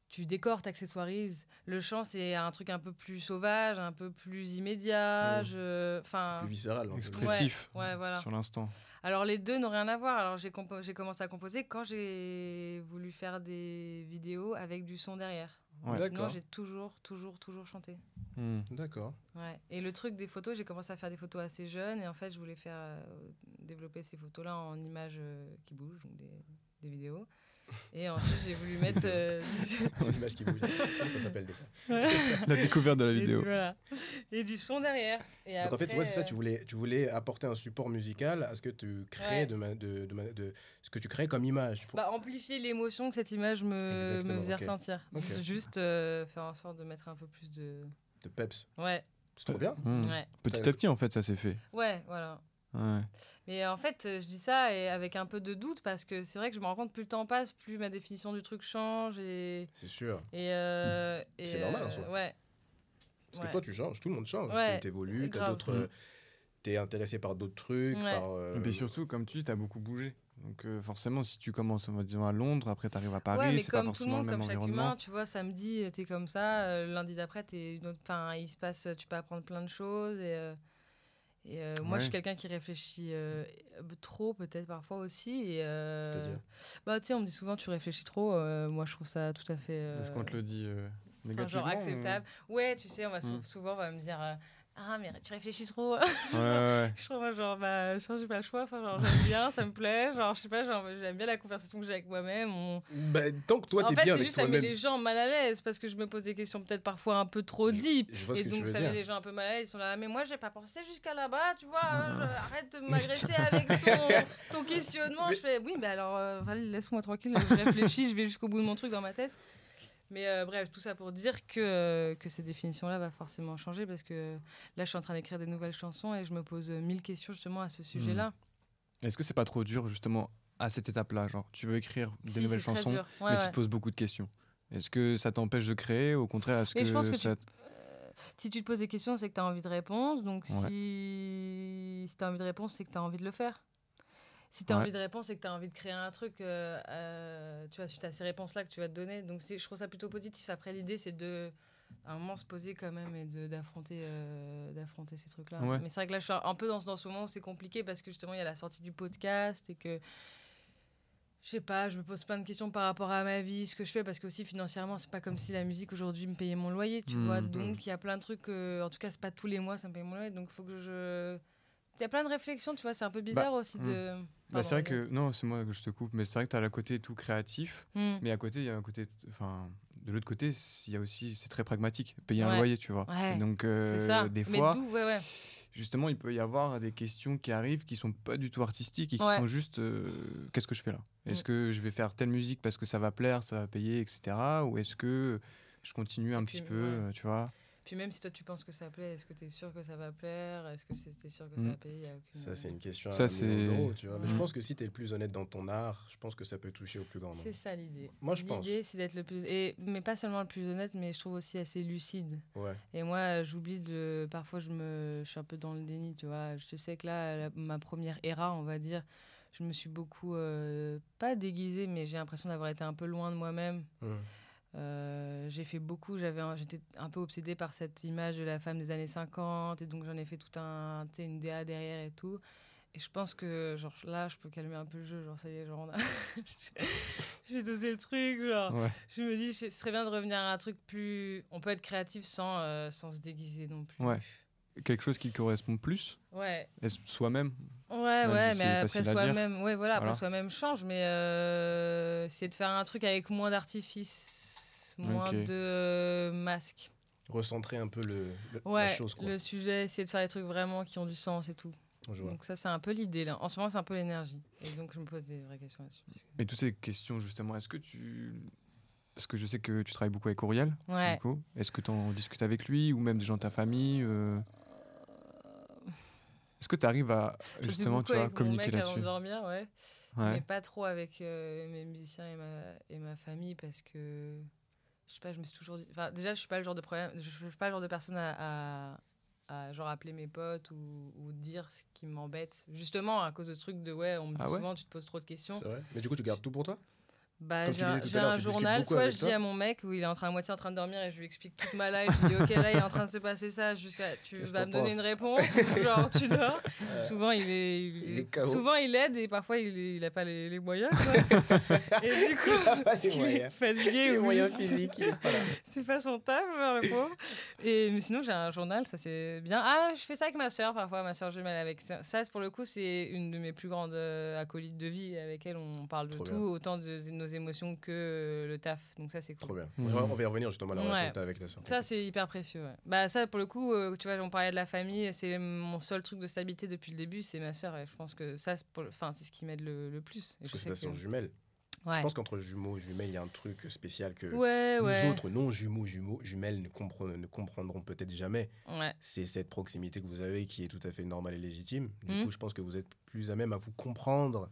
tu décores, t'accessoirises. Le chant, c'est un truc un peu plus sauvage, un peu plus immédiat. Mm. je- Enfin, Plus viscéral. Expressif. ouais, voilà. Sur l'instant. alors les deux n'ont rien à voir. Alors j'ai commencé à composer quand j'ai voulu faire des vidéos avec du son derrière. Ouais. Sinon, D'accord. j'ai toujours, toujours, toujours chanté. Hmm. D'accord. Ouais. Et le truc des photos, j'ai commencé à faire des photos assez jeune et en fait, je voulais faire euh, développer ces photos-là en images euh, qui bougent, donc des, des vidéos. Et ensuite, j'ai voulu mettre. euh, Des images qui bougent. Ça s'appelle déjà La découverte de la et, vidéo. voilà. et du son derrière. Et Donc en fait, ouais, c'est ça. euh, Tu voulais, tu voulais apporter un support musical à ce que tu crées Ouais. de, ma- de, de, ma- de- ce que tu crées comme image. Pour- bah, amplifier l'émotion que cette image me, me faisait ressentir. Juste euh, faire en sorte de mettre un peu plus de. de peps. Ouais, C'est trop bien. Ouais. Petit à petit, en fait, ça s'est fait. Ouais, voilà. Ouais. Mais en fait, euh, je dis ça et avec un peu de doute parce que c'est vrai que je me rends compte plus le temps passe, plus ma définition du truc change et. C'est sûr. et, euh, et, C'est normal, en euh, soi. Ouais. Parce Ouais. que toi, tu changes. Tout le monde change. Ouais, Tu évolues. T'as grave. d'autres. euh, T'es intéressé par d'autres trucs. Ouais. Par, euh, Et puis surtout, comme tu dis, tu as beaucoup bougé. Donc euh, forcément, si tu commences, dire, à Londres, après tu arrives à ouais, Paris, mais c'est pas comme tout le forcément monde, le même comme environnement. humain, tu vois, samedi, euh, t'es comme ça, euh, lundi d'après, t'es une autre... enfin, il se passe, tu peux apprendre plein de choses. Et, euh, et euh, moi, je suis quelqu'un qui réfléchit euh, trop, peut-être parfois aussi. Et, euh, C'est-à-dire Bah, tu sais, on me dit souvent, tu réfléchis trop. moi, je trouve ça tout à fait. Est-ce qu'on te le dit négativement genre acceptable. Ouais, tu sais, on va sou- Mm. souvent on va me dire ah mais tu réfléchis trop. Ouais, ouais, je trouve genre bah je j'ai pas le choix. Enfin genre j'aime bien, ça me plaît. Genre je sais pas, genre, j'aime bien la conversation que j'ai avec moi-même. on- Bah, tant que toi, en t'es fait, bien c'est avec juste ça met les gens mal à l'aise parce que je me pose des questions peut-être parfois un peu trop deep. Je vois ce Et que tu donc veux ça met les gens un peu mal à l'aise. Ils sont là, mais moi j'ai pas pensé jusqu'à là-bas, tu vois. hein, je- arrête de m'agresser avec ton, ton questionnement. Mais- Je fais oui, mais alors euh, laisse-moi tranquille. Je réfléchis, je vais jusqu'au bout de mon truc dans ma tête. Mais euh, bref, tout ça pour dire que, euh, que ces définitions-là va forcément changer parce que là, je suis en train d'écrire des nouvelles chansons et je me pose euh, mille questions justement à ce sujet-là. Est-ce que c'est pas trop dur, justement, à cette étape-là Genre, tu veux écrire des Si, nouvelles chansons. Ouais, mais tu te poses beaucoup de questions. Est-ce que ça t'empêche de créer Au contraire, est-ce que, je pense que tu- ça... Euh, si tu te poses des questions, c'est que tu as envie de répondre. Donc Ouais. si, si tu as envie de répondre, c'est que tu as envie de le faire. Si tu as Ouais. envie de réponse, c'est que tu as envie de créer un truc, euh, euh, tu vois, suite à ces réponses-là que tu vas te donner. Donc, je trouve ça plutôt positif. Après, l'idée, c'est de, à un moment, se poser quand même et d'affronter euh, d'affronter ces trucs-là. Ouais. Mais c'est vrai que là, je suis un peu dans, ce- dans ce moment où c'est compliqué parce que justement, il y a la sortie du podcast et que. Je sais pas, je me pose plein de questions par rapport à ma vie, ce que je fais, parce que aussi financièrement, c'est pas comme si la musique aujourd'hui me payait mon loyer, tu Mhm. vois. Donc il y a plein de trucs, en tout cas, c'est pas tous les mois, ça me paye mon loyer, donc il faut que je. Il y a plein de réflexions, tu vois, c'est un peu bizarre aussi hmm. de. Bah, c'est vrai que, non, c'est moi que je te coupe, mais c'est vrai que tu as le côté tout créatif, Hmm. mais à côté, il y a un côté, enfin, de l'autre côté, il y a aussi, c'est très pragmatique, payer un Ouais. loyer, tu vois. Ouais, donc, euh, ça. des fois, ouais, justement, il peut y avoir des questions qui arrivent qui sont pas du tout artistiques et qui sont juste euh, qu'est-ce que je fais là? Est-ce Mm. que je vais faire telle musique parce que ça va plaire, ça va payer, etc. Ou est-ce que je continue un Et petit puis, peu, euh, tu vois? Puis même si toi tu penses que ça plaît, est-ce que tu es sûr que ça va plaire? Est-ce que tu es sûr que ça Mm. va payer a aucune- Ça, c'est une question Ça, à tu vois. Mais je Mm. pense que si tu es le plus honnête dans ton art, je pense que ça peut toucher au plus grand nombre. C'est ça l'idée. Moi, je pense. L'idée, c'est d'être le plus. Et, mais pas seulement le plus honnête, mais je trouve aussi assez lucide. Ouais. Et moi, j'oublie de. Parfois, je, me... je suis un peu dans le déni, tu vois. Je sais que là, la- ma première era, on va dire, je me suis beaucoup. euh, Pas déguisée, mais j'ai l'impression d'avoir été un peu loin de moi-même. Mm. Euh, j'ai fait beaucoup, j'avais j'étais un peu obsédée par cette image de la femme des années 50 et donc j'en ai fait tout un, une DA derrière et tout. Et je pense que genre là, je peux calmer un peu le jeu, genre ça y est, genre on a... j'ai dosé le truc, genre. Ouais. Je me dis, ce serait bien de revenir à un truc plus... On peut être créatif sans, euh, sans se déguiser non plus. Ouais. Quelque chose qui correspond plus Ouais, Est-ce soi-même? Ouais, Même ouais, si mais après soi-même, ouais, voilà, Voilà. soi-même change, mais euh, c'est de faire un truc avec moins d'artifice, moins de euh, masques. Recentrer un peu le, le- Ouais, la chose, quoi. le sujet, essayer de faire des trucs vraiment qui ont du sens et tout. Donc ça, c'est un peu l'idée là. En ce moment, c'est un peu l'énergie. Et donc, je me pose des vraies questions là-dessus. que- Et toutes ces questions, justement, est-ce que tu. Parce que je sais que tu travailles beaucoup avec Auriel. Ouais. du coup? Est-ce que tu en discutes avec lui ou même des gens de ta famille euh, Est-ce que tu arrives à justement tu vois, avec mon communiquer mec avant de là-dessus? dormir, ouais. Mais pas trop avec euh, mes musiciens et ma, et ma famille parce que je sais pas, je me suis toujours dit. Enfin, déjà, je suis pas le genre de problème, je suis pas le genre de personne à, à, à, genre appeler mes potes ou, ou dire ce qui m'embête. Justement, à cause de ce truc de ouais, on me dit Ah ouais? souvent, tu te poses trop de questions. C'est vrai? Mais du coup, tu gardes tout pour toi? Bah, j'ai un, journal, soit je toi dis à mon mec où il est en train, à moitié en train de dormir et je lui explique toute ma life. Je lui dis, ok, là, il est en train de se passer ça, jusqu'à tu vas me donner une réponse ou genre tu dors. souvent, il est, il il est souvent, il aide et parfois, il, est- il a pas les, les moyens. quoi. et du coup, pas parce qu'il est fatigué Les ou moyens physiques, il c'est pas son taf, genre le pauvre. Et mais sinon, j'ai un journal, ça c'est bien. Ah, je fais ça avec ma soeur parfois, ma soeur jumelle avec ça. Ça, pour le coup, c'est une de mes plus grandes euh, acolytes de vie avec elle. On parle de Trop tout, bien. autant de nos émotions que euh, le taf. Donc ça, c'est cool. Trop bien. On va y revenir justement à la relation Ouais. que tu as avec ta soeur. Ça, c'est hyper précieux. ouais. Bah, ça, pour le coup, euh, tu vois, on parlait de la famille, c'est mon seul truc de stabilité depuis le début, c'est ma soeur. Et je pense que ça, c'est pour le- enfin, c'est ce qui m'aide le, le plus. Et Parce que c'est ta soeur que- jumelle. Ouais. Je pense qu'entre jumeaux et jumelles, il y a un truc spécial que Ouais, nous ouais. autres non-jumeaux, jumeaux, jumelles ne, compre- ne comprendront peut-être jamais. Ouais. C'est cette proximité que vous avez qui est tout à fait normale et légitime. Du Mhm. coup, je pense que vous êtes plus à même à vous comprendre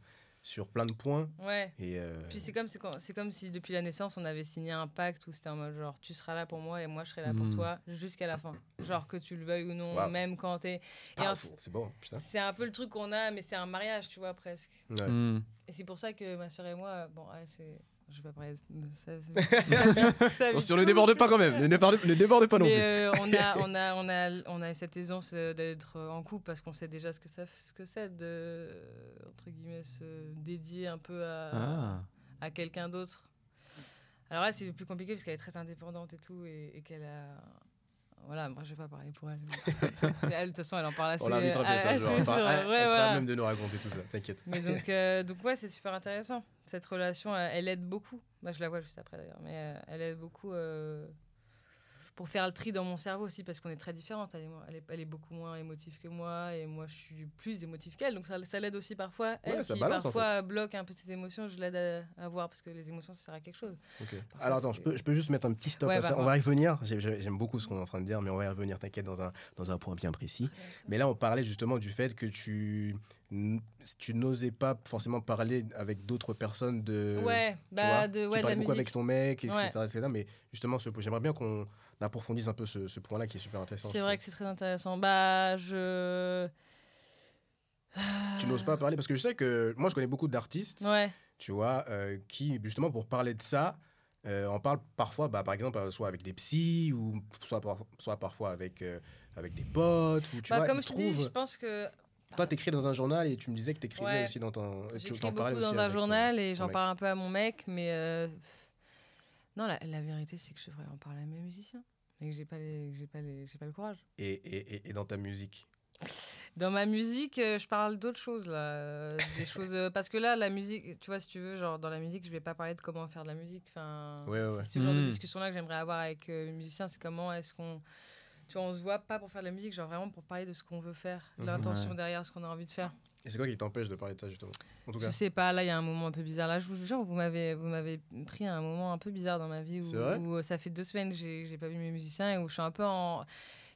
sur plein de points. Ouais. Et euh, Puis c'est comme, c'est comme- si depuis la naissance, on avait signé un pacte où c'était en mode genre tu seras là pour moi et moi je serai là pour Mm. toi jusqu'à la fin. Genre que tu le veuilles ou non, Wow. même quand t'es. Powerful. c'est bon, putain. C'est un peu le truc qu'on a, mais c'est un mariage, tu vois, presque. Ouais. Hmm. Et c'est pour ça que ma soeur et moi, bon, elle, c'est. Je vais pas parler de ça. ça- ça- Attention, ne déborde pas quand même. Ne déborde, ne déborde pas non mais plus. euh, on, a, on, a, on, a, on a cette aisance euh, d'être en couple parce qu'on sait déjà ce que, ça, ce que c'est de, entre guillemets, se dédier un peu à, Ah. à quelqu'un d'autre. Alors elle, c'est plus compliqué parce qu'elle est très indépendante et tout, et, et qu'elle a... Voilà, moi je vais pas parler pour elle. elle, de toute façon, elle en parle assez. On l'invitera peut-être un jour. elle, sera même de nous raconter tout ça, t'inquiète. Mais donc, euh, donc ouais, c'est super intéressant. Cette relation, elle, aide beaucoup. Moi, je la vois juste après d'ailleurs, mais euh, elle aide beaucoup euh, pour faire le tri dans mon cerveau aussi, parce qu'on est très différentes. Elle, est, elle est beaucoup moins émotive que moi, et moi, je suis plus émotive qu'elle. Donc ça, ça l'aide aussi parfois. Elle Ouais, ça qui balance, en parfois bloque un peu ses émotions, je l'aide à, à voir, parce que les émotions, ça sert à quelque chose. Parfois, Alors attends, je peux, je peux juste mettre un petit stop Ouais, à bah, ça. On va y revenir. J'ai- j'ai- J'aime beaucoup ce qu'on est en train de dire, mais on va y revenir, t'inquiète, dans un, dans un point bien précis. Mais là, on parlait justement du fait que tu, tu n'osais pas forcément parler avec d'autres personnes de. ouais, Euh, tu bah, vois, de, tu ouais, de la beaucoup musique. avec ton mec, etc. Ouais. etc. mais justement, ce- j'aimerais bien qu'on approfondisse un peu ce, ce point-là qui est super intéressant. C'est vrai que c'est très intéressant. Bah, je. Tu n'oses pas parler parce que je sais que moi je connais beaucoup d'artistes, Ouais. tu vois, euh, qui justement pour parler de ça, euh, on parle parfois, bah, par exemple, euh, soit avec des psys ou soit, par- soit parfois avec, euh, avec des potes. Ou, tu Bah, vois, comme je te dis, je pense que Toi, t'écris dans un journal et tu me disais que t'écrivais Ouais. aussi dans ton. j'écris beaucoup dans un ton- journal et j'en parle un peu à mon mec, mais euh, non, la, la vérité c'est que je devrais en parler à mes musiciens et que j'ai pas les, que j'ai pas les, j'ai pas le courage. Et, et, et- et dans ta musique? Dans ma musique, euh, je parle d'autres choses là, euh, des choses euh, parce que là, la musique, tu vois, si tu veux, genre dans la musique, je vais pas parler de comment faire de la musique. Enfin, Ouais, ouais, ouais. c'est ce genre de Mm. discussion là que j'aimerais avoir avec euh, les musiciens, c'est comment est-ce qu'on, tu vois, on se voit pas pour faire de la musique, genre vraiment pour parler de ce qu'on veut faire, de Mhm. l'intention Ouais. derrière ce qu'on a envie de faire. Et c'est quoi qui t'empêche de parler de ça justement? En tout cas. Je sais pas, là il y a un moment un peu bizarre. Là, je vous jure, vous m'avez, vous m'avez pris à un moment un peu bizarre dans ma vie où, euh, ça fait deux semaines que j'ai, j'ai pas vu mes musiciens et où je suis un peu en.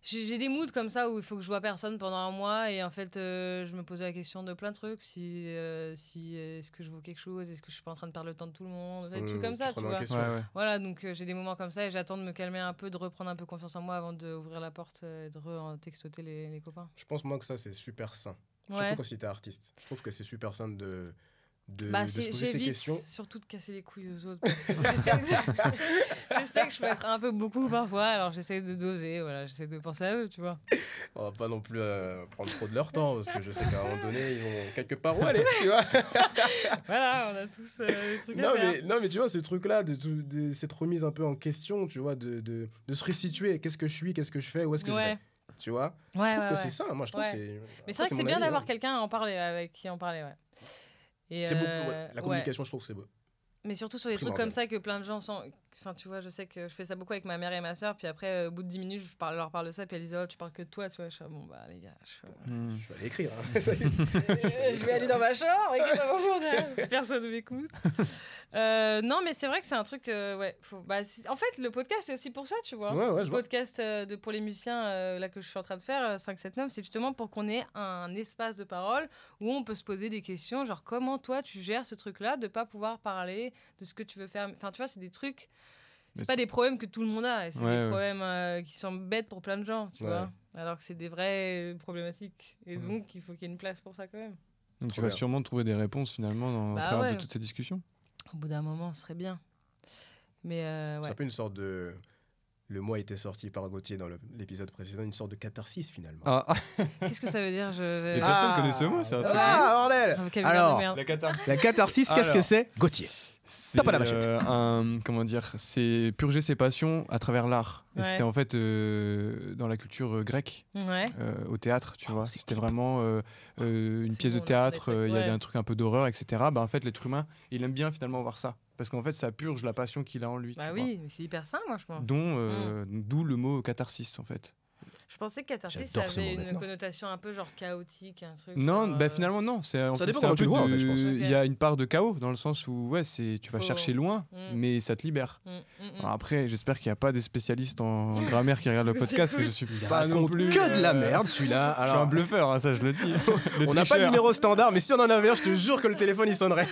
J'ai, des moods comme ça où il faut que je vois personne pendant un mois et en fait euh, je me posais la question de plein de trucs. Si, euh, si euh, est-ce que je vaux quelque chose, est-ce que je suis pas en train de perdre le temps de tout le monde, des Mmh, trucs comme tu ça, tu vois. question. Ouais, ouais. Voilà, donc euh, j'ai des moments comme ça et j'attends de me calmer un peu, de reprendre un peu confiance en moi avant d'ouvrir la porte et de re-textoter les, les copains. Je pense moi que ça c'est super sain. Ouais. Surtout quand si t'es artiste. Je trouve que c'est super sain de, de, Bah, de se poser ces questions. surtout de casser les couilles aux autres. parce que je, sais que, je peux être un peu beaucoup parfois, alors j'essaie de doser, voilà, j'essaie de penser à eux, tu vois. On va pas non plus euh, prendre trop de leur temps parce que je sais qu'à un moment donné ils ont quelque part où aller, tu vois. Voilà, on a tous euh, des trucs non, à faire. mais, non, mais tu vois, ce truc-là, de, de cette remise un peu en question, tu vois, de, de, de se resituer. Qu'est-ce que je suis, qu'est-ce que je fais, où est-ce que Ouais. je vais? Tu vois? Ouais, Je trouve ouais, que ouais. c'est ça, moi, je trouve que c'est. Mais c'est vrai que c'est bien d'avoir hein. quelqu'un à en parler, avec qui en parler, ouais. C'est beau, euh, ouais, La ouais. communication, je trouve c'est beau. Mais surtout sur des trucs comme ça que plein de gens sont. Enfin, tu vois, je sais que je fais ça beaucoup avec ma mère et ma soeur, puis après, euh, au bout de 10 minutes, je parle- leur parle de ça, puis elles disent Oh, tu parles que de toi, tu vois. Je suis, bon, bah, les gars, je, Hmm. Je vais aller écrire. hein. Je vais aller dans ma chambre, écrire dans mon journal. Personne ne m'écoute. Euh, non, mais c'est vrai que c'est un truc. euh, ouais, faut- bah, en fait, le podcast, c'est aussi pour ça, tu vois. ouais, ouais, le podcast euh, de, pour les musiciens euh, là, que je suis en train de faire, euh, 579, c'est justement pour qu'on ait un espace de parole où on peut se poser des questions, genre comment toi tu gères ce truc-là de pas pouvoir parler de ce que tu veux faire? Enfin, tu vois, c'est des trucs. C'est pas des problèmes que tout le monde a, c'est Ouais, des ouais. problèmes euh, qui sont bêtes pour plein de gens, tu Ouais. vois. Alors que c'est des vraies problématiques. Et Mhm. donc, il faut qu'il y ait une place pour ça quand même. Donc tu vas sûrement trouver des réponses finalement dans, Bah travers de toutes ces discussions. Au bout d'un moment, ce serait bien. Mais euh, ouais. C'est un peu une sorte de. Le mois était sorti par Gauthier dans l'épisode précédent, une sorte de catharsis finalement. Ah, Qu'est-ce que ça veut dire je... Les personnes connaissent ce mot, c'est un truc Ah, bordel Alors, la catharsis. la catharsis, qu'est-ce que c'est? Gauthier. C'est à la machette. euh, un, comment dire, c'est purger ses passions à travers l'art. Ouais. c'était en fait euh, dans la culture euh, grecque, Ouais. euh, au théâtre, tu Oh, vois. C'était vraiment euh, une pièce bon, de théâtre, il y avait un truc un peu d'horreur, etc. Bah, en fait, l'être humain, il aime bien finalement voir ça. Parce qu'en fait, ça purge la passion qu'il a en lui. Bah oui, mais c'est hyper sain, moi, je pense. Dont, euh, D'où le mot catharsis, en fait. Je pensais que catharsis, ça avait une maintenant. connotation un peu genre chaotique, un truc. Non, genre, bah, euh, finalement, non. C'est, Ça fait, dépend un comment tu vois, en fait, de- je pense. Il y a une part de chaos, dans le sens où, ouais, c'est, tu vas Faut- chercher loin, Mm. mais ça te libère. mm, mm. Alors après, j'espère qu'il n'y a pas des spécialistes en grammaire qui regardent le podcast, cool. que je suis pas non plus. que de la euh, merde celui-là. Je suis un Alors, bluffeur, hein, ça je le dis. Le on n'a pas de numéro standard, mais si on en avait un, je te jure que le téléphone il sonnerait.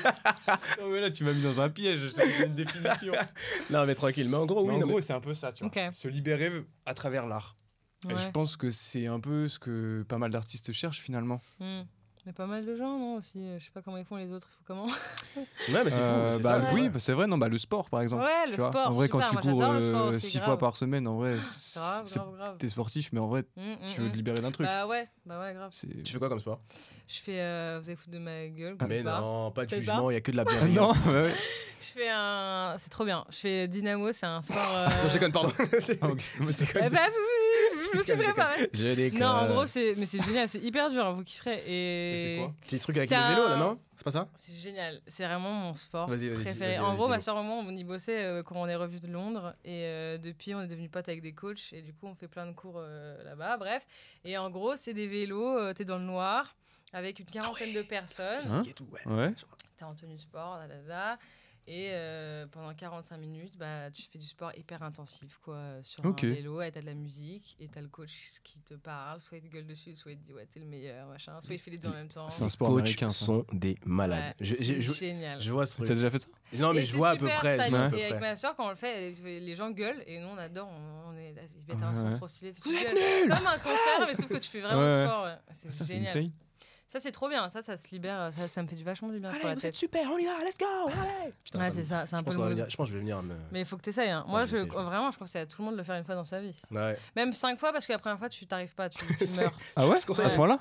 Non, mais là, tu m'as mis dans un piège, c'est une définition. non, mais tranquille. Mais en gros, oui. en gros, c'est un peu ça, tu vois. Se libérer à travers l'art. Ouais. je pense que c'est un peu ce que pas mal d'artistes cherchent finalement. Mm. Il y a pas mal de gens, non aussi. euh, Je sais pas comment ils font les autres. Il faut comment Ouais, mais c'est fou. Euh, bah, ça, oui, bah, c'est vrai, non, bah, le sport par exemple. Ouais, tu le vois. sport. En vrai, super, quand tu cours j'adore le euh, fois par semaine, en vrai, Grave, c'est- grave, grave. t'es sportif, mais en vrai, Mm, mm, tu veux mm. te libérer d'un truc. Bah ouais, bah ouais, grave. Tu fais quoi comme sport? Je fais. euh, vous allez foutre de ma gueule. Ah, Mais pas non, pas de jugement, il y a que de la Ah, non, bienveillance. ouais. Je fais un. C'est trop bien. Je fais Dynamo, c'est un sport. euh, Non, je déconne, pardon. Ah, Eh, pas de soucis, je me suis préparée. Je déconne. Non, en gros, c'est mais c'est génial, c'est hyper dur, hein, vous kifferez. Et c'est quoi C'est des trucs avec le vélo, un- là, non C'est pas ça C'est génial, c'est vraiment mon sport Vas-y, vas-y, préféré. vas-y, en vas-y, gros, ma soeur et moi, on y bossait euh, quand on est revenu de Londres. Et euh, depuis, on est devenus potes avec des coachs. Et du coup, on fait plein de cours euh, là-bas. Bref. Et en gros, c'est des vélos, euh, t'es dans le noir, avec une quarantaine de personnes. Hein ouais. Ouais. T'es en tenue sport, là, là, là. Et euh, pendant 45 minutes, bah, tu fais du sport hyper intensif, quoi, sur Ok. un vélo, et t'as de la musique, et t'as le coach qui te parle, soit il te gueule dessus, soit il te dit ouais, t'es le meilleur, machin, soit il fait les deux en même temps. C'est un Les sport coachs américain, ça. sont des malades. Ouais, c'est génial. je vois ce T'as truc. déjà fait ça? Non, mais Et je vois à peu près. ça, et avec ma soeur, quand on le fait, les- les gens gueulent et nous on adore. On, on est, ils mettent un Ouais, son trop stylé. Comme un concert, mais sauf que tu fais vraiment ouais. sport. c'est génial. Ça, c'est trop bien. Ça, ça se libère. Ça, ça me fait du vachement du bien pour la Allez, vous tête. êtes super, on y va, let's go, allez Putain, Ouais, ça c'est me- ça. C'est un je peu pense, le qu'on va mood. venir- je pense que je vais venir me... Mais il faut que tu essayes. Moi, Ouais, je, j'essaie, je- vraiment, je conseille à tout le monde de le faire une fois dans sa vie. Ouais. Même cinq fois parce que la première fois, tu t'arrives pas, tu, tu C'est- meurs. Ah ouais? À ce moment-là?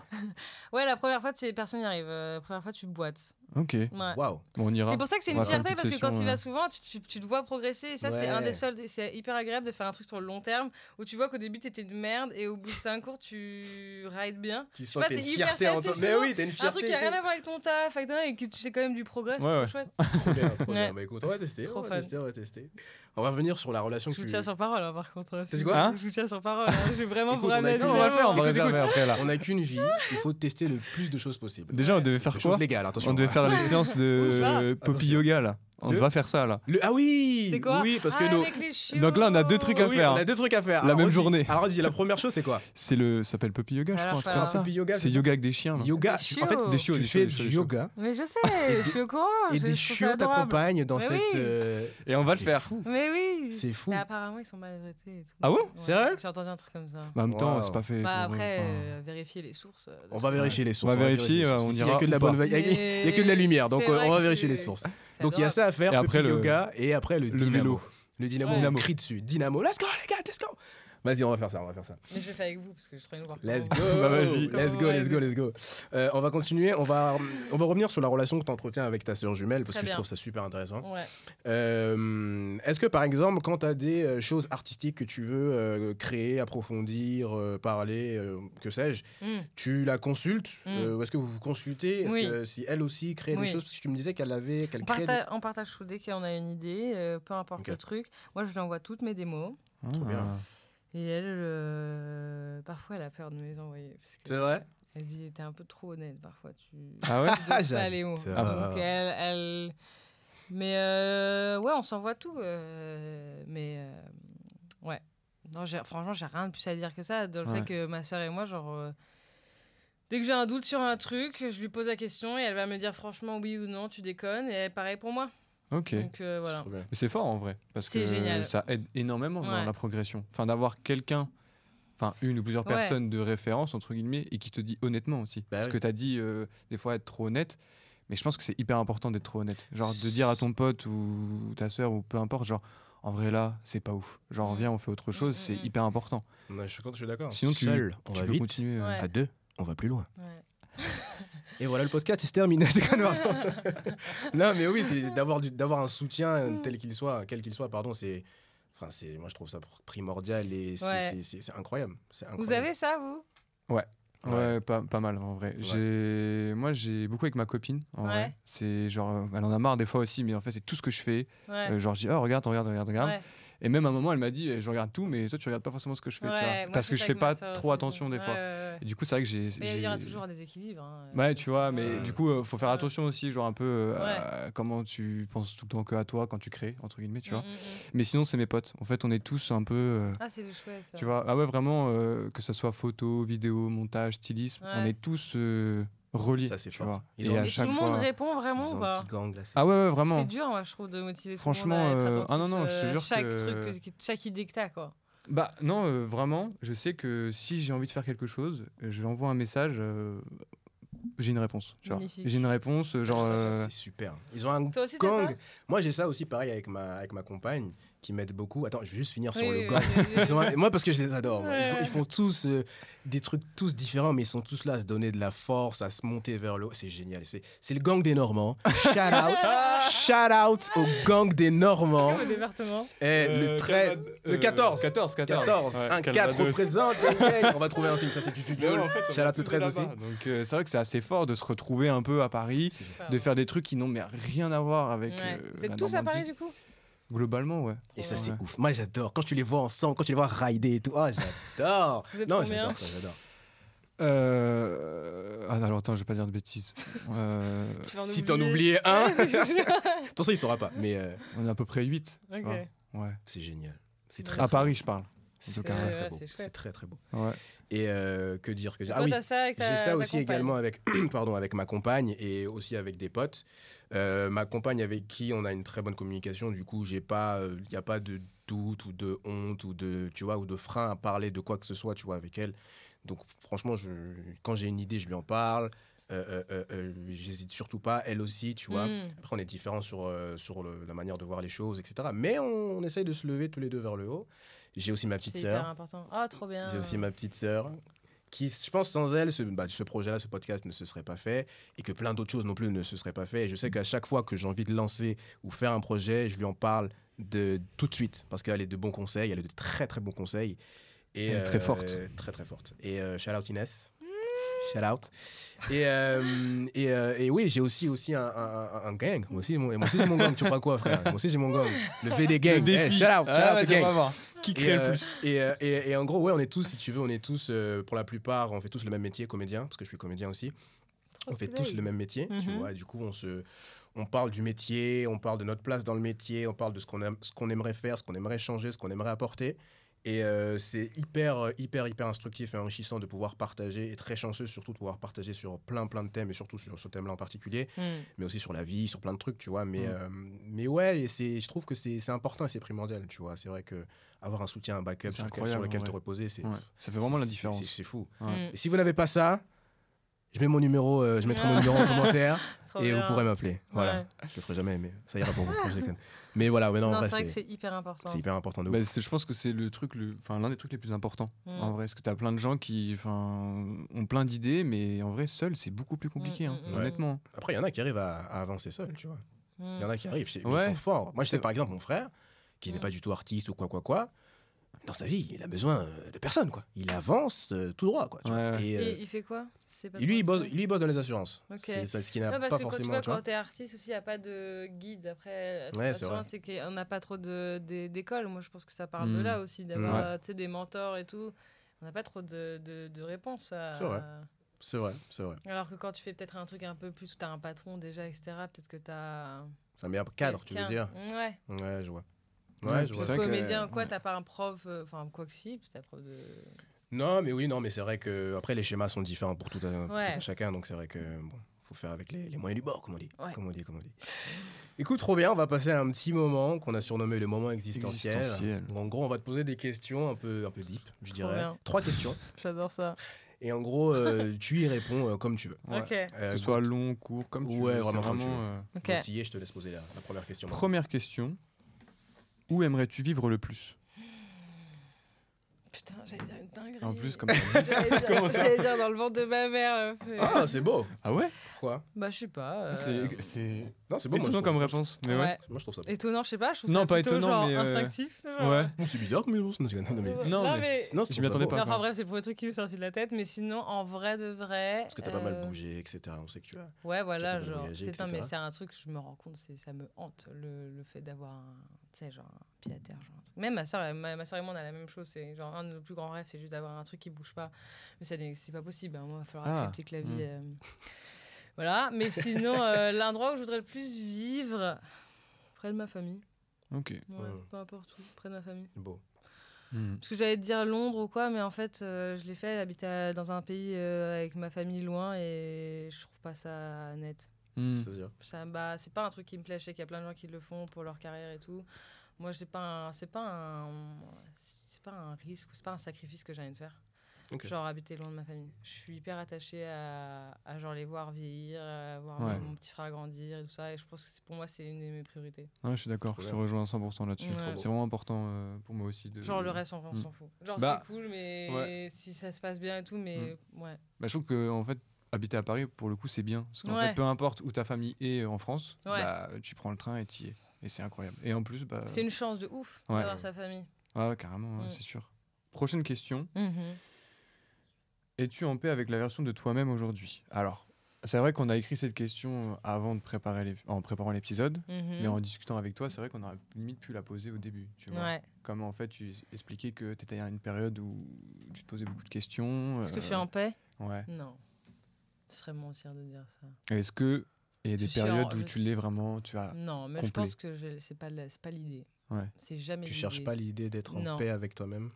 Ouais, la première fois, tu- personne n'y arrive. Euh, La première fois, tu boites. Ok. Ouais. Waouh. Bon, on ira. C'est pour ça que c'est une fierté parce que quand tu y euh. vas souvent, tu, tu- tu te vois progresser. Et ça, c'est un des seuls. C'est hyper agréable de faire un truc sur le long terme où tu vois qu'au début, t'étais une merde et au bout de cinq cours, tu rides bien. Tu sais sens une c'est fierté en toi. Mais oui, t'as une Un fierté. truc qui a rien à voir avec ton taf et que tu fais quand même du progrès, c'est Ouais, trop ouais. chouette. Trop bien, trop bien. Bah écoute, on va tester, Trop on va fun. tester, on va tester. On va revenir sur la relation Je que vous tu... tiens sur parole, hein, par contre. C'est quoi Hein Je vous tiens sur parole. hein. Je vais vraiment vous on a ramener on va le faire, on va Écoute, écoute. réserver après là. On n'a qu'une vie, il faut tester le plus de choses possible. Déjà, on devait faire quoi choses légales, attention. Faire les séances de. Poppy. Yoga là. On Le- doit faire ça là. Le- Ah oui C'est quoi Oui, parce que Ah, nos... Donc là, on a deux trucs à Oui, faire. on a deux trucs à faire. La Alors, même journée. Alors dis, la première chose c'est quoi? C'est le, ça s'appelle Poppy Yoga, je Alors, crois, faut comme ça. C'est yoga avec des chiens. là. Yoga, Des en fait. Des chiots, tu des fais du yoga Mais je sais, je suis au courant. et je- des je chiots t'accompagnent dans Mais cette... oui. euh, Et on va le faire. fou. Mais oui. C'est fou. Mais apparemment, ils sont mal traités et tout. Ah Ouais, C'est vrai? J'ai entendu un truc comme ça. Bah, en même temps, c'est pas fait. Bah après, euh, vérifier les sources. euh, On va vérifier les sources. On va vérifier, on ira il y a- que de la lumière, donc on va vérifier les sources. Donc il y a ça à faire, Et après, le- yoga et après le, le dynamo. vélo. Le dynamo, Ouais. on crie dessus. Dynamo, let's go les gars, let's go. Vas-y, on va faire ça, on va faire ça. Mais je vais faire avec vous parce que je suis trop voir. Let's comment- go. Bah, vas-y. Let's go, let's go, let's go. Euh, on va continuer, on va, on va revenir sur la relation que tu entretiens avec ta sœur jumelle parce Très que je bien. trouve ça super intéressant. Ouais. Euh, Est-ce que par exemple, quand tu as des euh, choses artistiques que tu veux euh, créer, approfondir, euh, parler, euh, que sais-je, Mm. tu la consultes Mm. euh, ou est-ce que vous vous consultez? Est-ce Oui. que si elle aussi crée Oui. des choses? Parce que tu me disais qu'elle avait, qu'elle crée. des- on partage tout dès qu'on a une idée, euh, peu importe Ok. le truc. Moi, je lui envoie toutes mes démos. ah. bien. Et elle, euh, parfois, elle a peur de me les envoyer. C'est vrai? Elle dit, t'es un peu trop honnête parfois. Tu Ah ouais? tu pas haut. C'est Ah vrai. Donc, elle, elle- Mais euh, ouais, on s'envoie tout. euh, mais euh, ouais. Non, franchement, j'ai rien de plus à dire que ça. Dans le Ouais. fait que ma soeur et moi, genre. euh, Dès que j'ai un doute sur un truc, je lui pose la question et elle va me dire franchement oui ou non, tu déconnes. Et pareil pour moi. Ok. Donc euh, voilà. Mais c'est fort en vrai, parce C'est que génial. ça aide énormément dans la progression. Enfin, d'avoir quelqu'un, enfin une ou plusieurs Ouais. personnes de référence, entre guillemets, et qui te dit honnêtement aussi. Bah parce oui. que tu as dit euh, des fois être trop honnête, mais je pense que c'est hyper important d'être trop honnête. Genre de dire à ton pote ou ta soeur ou peu importe, genre en vrai là, c'est pas ouf. Genre Mm. viens, on fait autre chose, Mm, c'est mm, hyper important. Ouais, je suis d'accord. Sinon, tu, Seul, on tu va peux vite. continuer. euh, Ouais. À deux, on va plus loin. Et voilà, le podcast, c'est terminé. Pardon. non, mais oui, c'est d'avoir du- d'avoir un soutien tel qu'il soit, quel qu'il soit, pardon, c'est. Enfin, c'est, moi, je trouve ça primordial et c'est, Ouais. c'est- c'est- c'est incroyable. C'est incroyable. Vous avez ça, vous? Ouais, Ouais. pas, pas mal en vrai. Ouais. J'ai, moi j'ai beaucoup avec ma copine. En Ouais. vrai, c'est genre, euh, elle en a marre des fois aussi, mais en fait c'est tout ce que je fais. Ouais. Euh, genre je dis oh regarde, regarde, regarde, regarde. Et même à un moment elle m'a dit eh, je regarde tout, mais toi tu regardes pas forcément ce que je fais, tu vois. Parce que je fais pas trop attention des fois. Et du coup c'est vrai que j'ai. Mais il y aura toujours un déséquilibre. hein, Ouais, tu vois, mais du coup, euh, faut faire attention aussi, genre un peu euh, à comment tu penses tout le temps que à toi quand tu crées, entre guillemets, tu vois. Mm, mm, mm. Mais sinon, c'est mes potes. En fait, on est tous un peu. euh, Ah, c'est chouette ça. tu vois, ah ouais, vraiment, que ce soit photo, vidéo, montage, stylisme, on est tous reliés. Ça, c'est tu fort. Ils Et ont- à Et chaque tout le fois. monde répond vraiment Ils ou ont pas un petit gang là. c'est- Ah ouais, ouais, C'est vraiment. dur, moi, je trouve, de motiver tout Franchement, le monde à euh, ah non, non, je te euh, jure chaque que- truc, que- chaque idée que t'as, quoi. Bah non, euh, vraiment, je sais que si j'ai envie de faire quelque chose, je lui envoie un message, euh, j'ai une réponse. Tu vois. J'ai une réponse, genre. euh, C'est super. Ils ont un gang. Moi, j'ai ça aussi, pareil, avec ma, avec ma compagne, qui m'aide beaucoup. Attends, je vais juste finir sur Oui, le oui, un- Moi, parce que je les adore. Ils, font tous euh, des trucs tous différents, mais ils sont tous là à se donner de la force, à se monter vers le haut. C'est génial. C'est c'est le gang des Normands. Shout out. Shout out au gang des Normands. Au département. Eh, euh, le, trai- Calvad- le euh, 14. 14, 14. 14. Ouais, un 4 Calvados. représente. On va trouver un signe. Ça, c'est du ouais, en fait, Shout out le tous 13 aussi. Donc euh, c'est vrai que c'est assez fort de se retrouver un peu à Paris, de faire des trucs qui n'ont rien à voir avec Ouais. euh, Vous êtes la tous à. Paris, du coup? Globalement, ouais. Et ça, Ouais. c'est ouf. Moi, j'adore. Quand tu les vois ensemble, quand tu les vois rider et tout. Oh, j'adore. Vous êtes Non, j'adore ça, j'adore. Euh... Ah, alors attends, je vais pas dire de bêtises. Euh, Si t'en oubliais un, attention, il saura pas. Mais euh, on est à peu près 8. Ok. Ouais. c'est génial. C'est très, À Paris, je parle. C'est très, très, beau. c'est C'est chouette. très très beau. Ouais. Et euh, que dire que Ah oui, t'as ça avec ta j'ai ça ta aussi compagne? également avec pardon avec ma compagne et aussi avec des potes. Euh, ma compagne avec qui on a une très bonne communication. Du coup, j'ai pas, il n'y a pas de doute ou de honte ou de tu vois ou de frein à parler de quoi que ce soit, tu vois, avec elle. Donc franchement, je, quand j'ai une idée, je lui en parle. euh, euh, euh, euh, j'hésite surtout pas, elle aussi, tu vois. Mm. Après, on est différents sur, euh, sur le- la manière de voir les choses, etc. Mais on, on essaye de se lever tous les deux vers le haut. J'ai aussi ma C'est petite sœur. important. Ah, trop bien. J'ai aussi ma petite sœur. Qui, je pense, sans elle, ce, bah, ce projet-là, ce podcast ne se serait pas fait et que plein d'autres choses non plus ne se seraient pas fait. Et je sais qu'à chaque fois que j'ai envie de lancer ou faire un projet, je lui en parle de tout de suite parce qu'elle est de bons conseils, elle est de très très bons conseils. Et, Elle est très forte. Très très forte. Et euh, shout out Inès. Shout out. Et, euh, et, euh, et oui, j'ai aussi, aussi un, un- un gang. Moi aussi, moi, moi aussi j'ai mon gang. Tu crois quoi, frère? Moi aussi j'ai mon gang. Le VD gang. Shout out, shout Ah, out the gang. voir. Qui Et, crée le euh, plus? et, et- et en gros, ouais, on est tous, si tu veux, on est tous, euh, pour la plupart, on fait tous le même métier, comédien, parce que je suis comédien aussi. On fait tous le même métier, tu Mhm. vois. Et du coup, on se, on parle du métier, on parle de notre place dans le métier, on parle de ce qu'on aime, ce qu'on aimerait faire, ce qu'on aimerait changer, ce qu'on aimerait apporter. Et euh, c'est hyper, euh, hyper, hyper instructif et enrichissant de pouvoir partager, et très chanceux surtout de pouvoir partager sur plein, plein de thèmes, et surtout sur ce thème-là en particulier Mm. mais aussi sur la vie, sur plein de trucs, tu vois. Mais, Mm. euh, mais ouais, et c'est, je trouve que c'est, c'est important et c'est primordial, tu vois. C'est vrai que avoir un soutien, un backup sur, lequel- sur lequel te reposer, c'est, Ouais, Ça fait vraiment la différence. C'est, fou. Ouais. Mm. Et si vous n'avez pas ça, je mets mon numéro, euh, je mettrai mon numéro en commentaire Trop et bien. vous pourrez m'appeler. Voilà. Ouais. Je le ferai jamais, mais ça ira pour vous. je déconne. Mais voilà, mais non, en Non, vrai, c'est vrai que c'est, hyper important. c'est hyper important de. Bah, je pense que c'est le truc, le- enfin l'un des trucs les plus importants. Mm. En vrai, parce que tu as plein de gens qui, enfin, ont plein d'idées, mais en vrai, seul, c'est beaucoup plus compliqué, Mm, hein, mm, honnêtement. Après, il y en a qui arrivent à, à avancer seuls, tu vois. Il y en a qui arrivent, ils sont forts. Moi, je sais par exemple mon frère, qui n'est pas du tout artiste ou quoi, quoi, quoi. Dans sa vie, il a besoin euh, de personne, quoi. Il avance euh, tout droit, quoi. tu. Ouais, ouais. Et, euh, Et il fait quoi? C'est pas lui, il bosse, ça? lui, il bosse dans les assurances. Ok. C'est ça, ce qui n'a pas que quand tu forcément, vois, tu vois. quand t'es artiste aussi, il n'y a pas de guide. Après, Ouais, c'est qu'on n'a pas trop de- de- d'école. Moi, je pense que ça parle de Mm. là aussi, d'avoir tu sais, des mentors et tout. On n'a pas trop de, de, de réponses. à- C'est vrai. C'est vrai, c'est vrai. Alors que quand tu fais peut-être un truc un peu plus où tu as un patron déjà, etc., peut-être que tu as. C'est un meilleur cadre, tu veux dire. Ouais. Ouais, je vois. Ouais, Ouais, je vois. que- Comédien ou quoi, ouais. t'as pas un prof. euh, Enfin, quoi que si, t'as prof de. Non, mais oui, non, mais c'est vrai que après les schémas sont différents pour tout un, pour Ouais. tout un chacun, donc c'est vrai que bon, faut faire avec les, les moyens du bord, comme on dit. Ouais. Comme on dit, comme on dit. Écoute, trop bien, on va passer à un petit moment qu'on a surnommé le moment existentiel. Existentiel. En gros, on va te poser des questions un peu, un peu deep, je dirais. bien. Trois questions. J'adore ça. Et en gros, euh, tu y réponds euh, comme tu veux. Ouais. Ok. Euh, Que ce soit long, court, comme tu Ouais, veux. vraiment c'est comme tu veux. euh, Ok. Donc, Thierry, je te laisse poser la, la première question. Première question. Où aimerais-tu vivre le plus? Putain, j'allais dire une dinguerie. En plus, comme J'allais dire, Comment ça? j'allais dire dans le ventre de ma mère. euh, Ah, c'est beau. Ah ouais? Pourquoi Bah, je sais pas. euh, C'est c'est Non, c'est beau. moi, étonnant trouve- comme réponse. Mais ouais. ouais. Moi, je trouve ça beau. Étonnant, je sais pas. Je trouve Non, ça pas plutôt étonnant, genre mais, euh, instinctif. c'est genre, Ouais. Bon, c'est bizarre comme réponse. Non, mais- Non, non, mais- mais. Sinon, Je m'y attendais pas. Non, enfin quoi. bref, c'est le premier truc qui me sortit de la tête, mais sinon, en vrai de vrai. Parce que t'as pas mal euh, bougé, etc. On sait que tu as. Ouais, voilà, genre. c'est- mais un truc, je me rends compte, c'est ça me hante, le, le fait d'avoir un. Tu sais, genre, un pied à terre. Genre, un truc. Même ma soeur, ma, ma soeur et moi, on a la même chose. C'est genre, un de nos plus grands rêves, c'est juste d'avoir un truc qui bouge pas. Mais c'est pas possible. hein. Moi, il va falloir Ah, accepter que la vie. hmm. euh, Voilà. Mais sinon, euh, l'endroit où je voudrais le plus vivre, près de ma famille. Ok. Ouais, peu importe où, près de ma famille. Beau. Hmm. Parce que j'allais te dire Londres ou quoi, mais en fait, euh, je l'ai fait, j'habite dans un pays euh, avec ma famille loin et je trouve pas ça net. C'est-à-dire. Ça, bah, c'est pas un truc qui me plaît. Je sais qu'il y a plein de gens qui le font pour leur carrière et tout. Moi, c'est pas un, c'est pas un, c'est pas un risque, c'est pas un sacrifice que j'ai envie de faire. Genre habiter loin de ma famille. Je suis hyper attachée à, à genre les voir vieillir, à voir Ouais. mon petit frère grandir et tout ça. Et je pense que c'est- pour moi, c'est une de mes priorités. Ouais, je suis d'accord, je te rejoins à 100% là-dessus. Ouais. C'est vraiment important euh, pour moi aussi. De... Genre le reste, on, on Mm. s'en fout. Genre Bah, c'est cool, mais ouais. si ça se passe bien et tout, mais ouais. Bah, je trouve que en fait, habiter à Paris, pour le coup, c'est bien. Parce qu'en Ouais. fait, peu importe où ta famille est en France, Ouais. bah, tu prends le train et tu y es. Et c'est incroyable. Et en plus, bah, C'est une chance de ouf Ouais. d'avoir sa famille. ouais, carrément, Mm. c'est sûr. Prochaine question. Mhm. Es-tu en paix avec la version de toi-même aujourd'hui? Alors, c'est vrai qu'on a écrit cette question avant de préparer les- en préparant l'épisode. Mhm. Mais en discutant avec toi, c'est vrai qu'on aurait limite pu la poser au début. Tu vois Ouais. Comme en fait, tu expliquais que tu étais à une période où tu te posais beaucoup de questions. Est-ce que je suis euh, en paix? Ouais. Non. Ce serait mentir de dire ça. Est-ce que il y a des Je suis en- périodes où tu suis- l'es vraiment Tu as non, mais je pense que c'est pas c'est pas l'idée. Ouais. C'est jamais. Tu cherches pas l'idée d'être en Non. paix avec toi-même?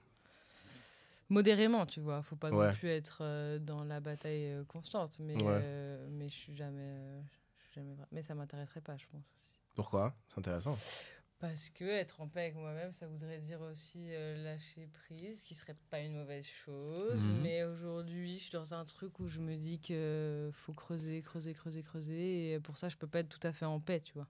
Modérément, tu vois. Faut pas Ouais. non plus être euh, dans la bataille euh, constante, mais Ouais. euh, mais je suis jamais, euh, je suis jamais. Mais ça m'intéresserait pas, je pense aussi. Pourquoi? C'est intéressant. Parce que être en paix avec moi-même, ça voudrait dire aussi euh, lâcher prise, ce qui serait pas une mauvaise chose. Mhm. Mais aujourd'hui, je suis dans un truc où je me dis que faut creuser, creuser, creuser, creuser. Et pour ça, je peux pas être tout à fait en paix, tu vois.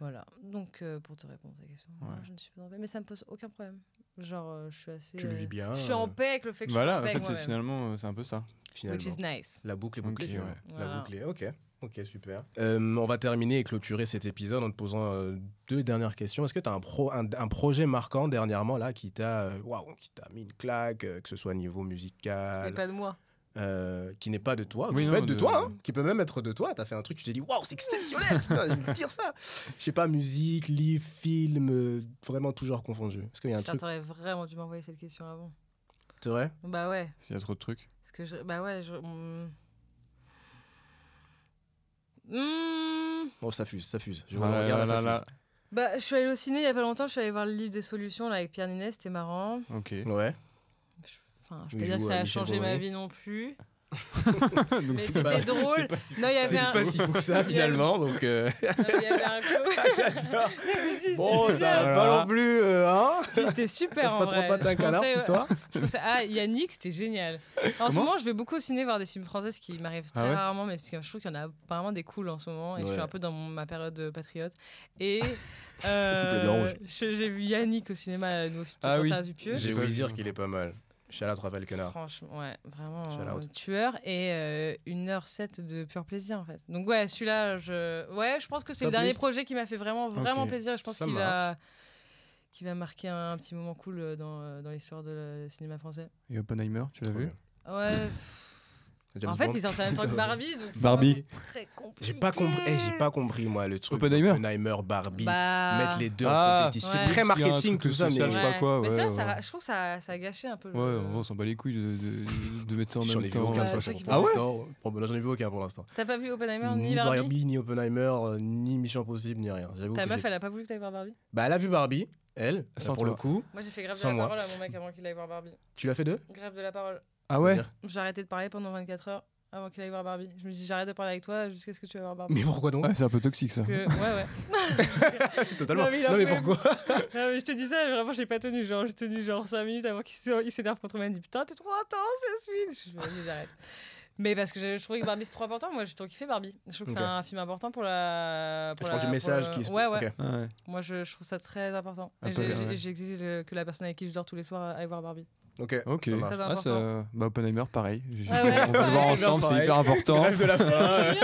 Voilà. Donc, euh, pour te répondre à ta question, Ouais. je ne suis pas en paix. Mais ça me pose aucun problème. Genre, euh, je suis assez. Tu le vis bien. Je suis en paix avec le fait que Voilà, je en suis en paix fait, avec c'est moi-même. finalement, c'est un peu ça. finalement. Which is nice. La boucle est bouclée. La Voilà. boucle est- Ok. Ok, super. Euh, on va terminer et clôturer cet épisode en te posant euh, deux dernières questions. Est-ce que tu as un, pro, un, un projet marquant dernièrement là qui t'a euh, waouh, qui t'a mis une claque, euh, que ce soit au niveau Ce n'est musical, pas de moi. euh, qui n'est pas de toi, Oui, qui peut être de, de- toi, hein, qui peut même être de toi. Tu as fait un truc, tu t'es dit waouh, c'est exceptionnel, putain, je vais dire ça. Je sais pas, musique, livre, film, euh, vraiment toujours confondu. Est-ce qu'il y a un Putain, truc? t'aurais vraiment dû m'envoyer cette question avant. C'est vrai? Bah ouais. S'il y a trop de trucs. Parce que je. Bah ouais, je. Hmm. Oh, ça fuse, ça fuse. Je Ah là regarde, là ça là fuse. Bah, je suis allée au ciné il y a pas longtemps, je suis allée voir le livre des solutions là, avec Pierre Ninet, c'était marrant. Ok. Ouais. Enfin, je peux dire que ça a Michel changé ma vie non plus. Donc c'était pas- drôle. c'est pas si Non, il y fou. avait un. Pas si fou que ça finalement, donc. euh, Non, Il y avait un coup. J'adore. Si, Bon, ça va pas non plus, euh, hein Si, C'était super. Casse pas trop pas d'un canard, cette histoire je pensais- Ah, Yannick, c'était génial. En ce moment, je vais beaucoup au ciné voir des films français, ce qui m'arrive très Ah ouais rarement, mais parce que je trouve qu'il y en a apparemment des cools en ce moment, et je suis un peu dans mon- ma période de patriote. Et euh, j'ai vu Yannick au cinéma, le nouveau film de Ah oui. J'ai oublié dire qu'il est pas mal. Chalat Raphaël Quenard. Franchement, ouais, vraiment Shout euh, out. tueur et euh, 1h07 de pur plaisir en fait. Donc ouais, celui-là, je ouais, je pense que c'est le dernier projet qui m'a fait vraiment vraiment Ok. plaisir. et Je pense qu'il va qui va marquer un, petit moment cool euh, dans, euh, dans l'histoire de le cinéma français. Et Oppenheimer, tu l'as vu. Ouais. James en fait, Bond. il sort en même temps que Barbie. donc Barbie. Très compliqué. J'ai pas compris. eh, j'ai pas compris moi le truc. Oppenheimer Oppenheimer, Barbie. Bah... Mettre les deux Ah. en compétition. Ouais. C'est très marketing tout ça, mais je sais pas quoi, mais ouais, ça, ouais. ça, je trouve que ça, ça a gâché un peu le. Ouais, on s'en bat les couilles de, de, de mettre ça en J'en ai même vu temps. aucun façon. ça qui pour Ah ouais J'en ai vu aucun pour l'instant. T'as pas vu Oppenheimer ni, Ni Barbie, Barbie, ni Oppenheimer, euh, ni Mission Impossible, ni rien. Ta meuf, elle a pas voulu que t'ailles voir Barbie? Bah, elle a vu Barbie, elle, Sans pour le coup. Moi, j'ai fait grève de la moi. parole à mon mec avant qu'il aille voir Barbie. Tu l'as fait deux? Grève de la parole. Ah ouais J'ai arrêté de parler pendant 24 heures avant qu'il aille voir Barbie. Je me dis, j'arrête de parler avec toi jusqu'à ce que tu vas voir Barbie. Mais pourquoi donc Ouais, c'est un peu toxique ça. Que, ouais, ouais. Totalement. Non, mais Non, mais pourquoi Non, mais je te dis ça, vraiment, j'ai pas tenu. Genre, j'ai tenu genre 5 minutes avant qu'il s'é- il s'énerve contre moi. Il me dit, putain, t'es trop intense, Yasmine. Je me dis, j'arrête. Mais parce que je, je trouvais que Barbie c'est trop important. Moi, j'ai trop kiffé Barbie. Je trouve que c'est un film important pour la. Pour Je la, pense du message le- qui. Ouais, ouais. Ah ouais. Moi, je, je trouve ça très important. Ouais. J'exige euh, que la personne avec qui je dors tous les soirs aille voir Barbie. Ok. Ok. Ça Ah, ça- bah, Oppenheimer, pareil. Ah ouais. On peut le voir ensemble, c'est hyper important. Grève de la faim.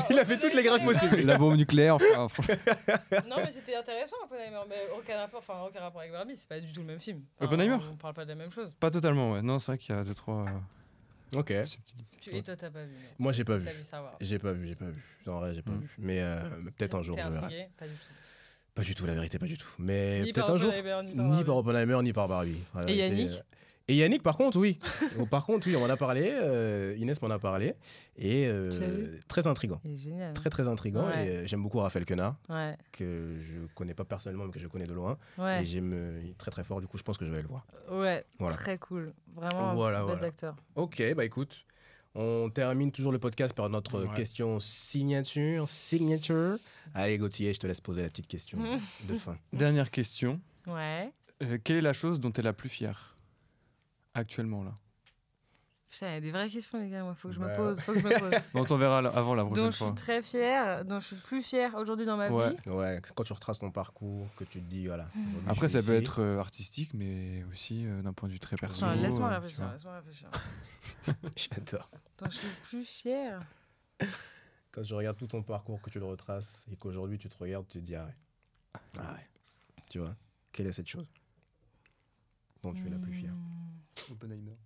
Il a fait toutes les grèves possibles. La bombe nucléaire, enfin. Non, mais c'était intéressant, Oppenheimer. Mais aucun rapport, enfin, aucun rapport avec Barbie, c'est pas du tout le même film. Enfin, Oppenheimer On parle pas de la même chose. pas totalement, ouais. Non, c'est vrai qu'il y a deux, trois euh, Ok. Tu, et toi, t'as pas vu. non Moi, j'ai pas vu. J'ai pas vu, j'ai pas vu. En vrai, j'ai pas Mm. vu. Mais euh, peut-être un jour, je verrai. Pas du tout. Pas du tout, la vérité, pas du tout. Mais peut-être un jour. Ni par Oppenheimer, ni par Barbie. Et Yannick euh, Et Yannick, par contre, oui. Par contre, oui, on en a parlé. euh, Inès m'en a parlé. Et euh, très intrigant. Il est génial. Très, très intrigant. Ouais. Et euh, j'aime beaucoup Raphaël Quenard, Ouais, que je connais pas personnellement, mais que je connais de loin. ouais, Et j'aime il est très, très fort. Du coup, je pense que je vais le voir. ouais. Voilà. Très cool. Vraiment, Voilà, bête voilà. d'acteur. Ok, bah écoute. On termine toujours le podcast par notre Ouais. question signature. Signature. Allez, Gauthier, je te laisse poser la petite question de fin. Dernière question. Ouais. Euh, quelle est la chose dont tu es la plus fière? Actuellement là Putain, il y a des vraies questions, les gars. Moi, faut que je me Bah. pose. Faut que je me pose. Bon, on t'en verra avant la prochaine dont je suis fois. très fière, dont je suis plus fière aujourd'hui dans ma Ouais. vie. Ouais, quand tu retraces ton parcours, que tu te dis, voilà. aujourd'hui, Après, ça peut être euh, artistique, mais aussi euh, d'un point de vue très personnel. Laisse-moi euh, tu réfléchir, laisse-moi réfléchir. J'adore. dont je suis plus fière. Quand je regarde tout ton parcours, que tu le retraces, et qu'aujourd'hui tu te regardes, tu te dis, ah ouais. Ah ouais. Tu vois, quelle est cette chose? Dont tu es la plus fière Hmm. Oppenheimer.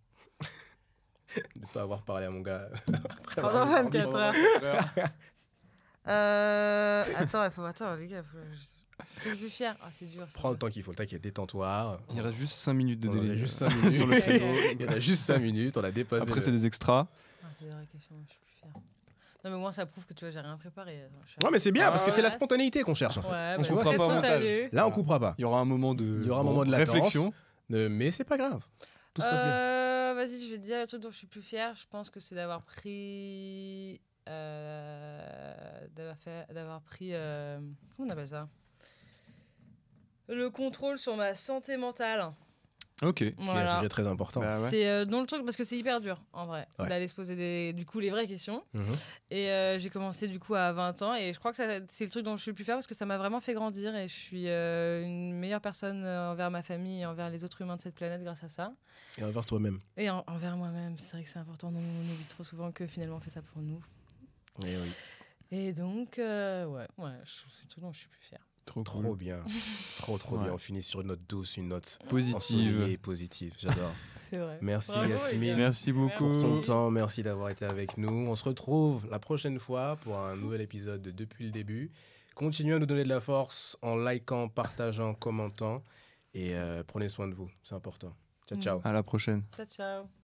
De ne pas avoir parlé à mon gars. Pendant avoir vu 24 Barbie. heures. Euh, attends, il faut attends les gars, faut... je suis le plus fière. Ah, c'est dur. ça. Prends le temps qu'il faut, t'inquiète, détends-toi. Il reste juste 5 minutes de On en a délai. juste euh, 5 minutes sur le créneau. Il y en a juste 5 minutes, on a dépassé. Après, le- c'est des extras. Ah, c'est des vraies questions, je suis plus fière. Non, mais moi, ça prouve que tu vois, j'ai rien préparé. Ouais, mais c'est bien, Ah, parce que c'est la spontanéité qu'on cherche en fait. Ouais, On bah, coupera pas. Là, on coupera pas. Il y aura un moment de, Il y aura un bon, moment de latence. réflexion. Euh, mais c'est pas grave. Tout se passe bien. Euh, Vas-y, je vais te dire le truc dont je suis plus fière. Je pense que c'est d'avoir pris. euh, d'avoir fait. D'avoir pris. comment on appelle ça? Le contrôle sur ma santé mentale. Ok. Ce qui est un sujet très important. Bah ouais. C'est euh, dans le truc parce que c'est hyper dur en vrai Ouais. d'aller se poser des, du coup les vraies questions. Mhm. Et euh, j'ai commencé du coup à 20 ans et je crois que c'est le truc dont je suis le plus fière parce que ça m'a vraiment fait grandir et je suis euh, une meilleure personne euh, envers ma famille et envers les autres humains de cette planète grâce à ça. Et envers toi-même. Et en- envers moi-même, c'est vrai que c'est important, on oublie trop souvent que finalement on fait ça pour nous. Eh oui. Et donc, euh, ouais, ouais, c'est le truc dont je suis plus fière. Trop Trop cool. bien. trop, trop Ouais. bien. On finit sur une note douce, une note Positive. ensoleillée, positive. J'adore. C'est vrai. Merci, Bravo, Yasmine. Merci pour beaucoup. ton temps. Merci d'avoir été avec nous. On se retrouve la prochaine fois pour un nouvel épisode de Depuis le début. Continuez à nous donner de la force en likant, partageant, commentant. Et euh, prenez soin de vous. C'est important. Ciao, ciao. À la prochaine. Ciao, ciao.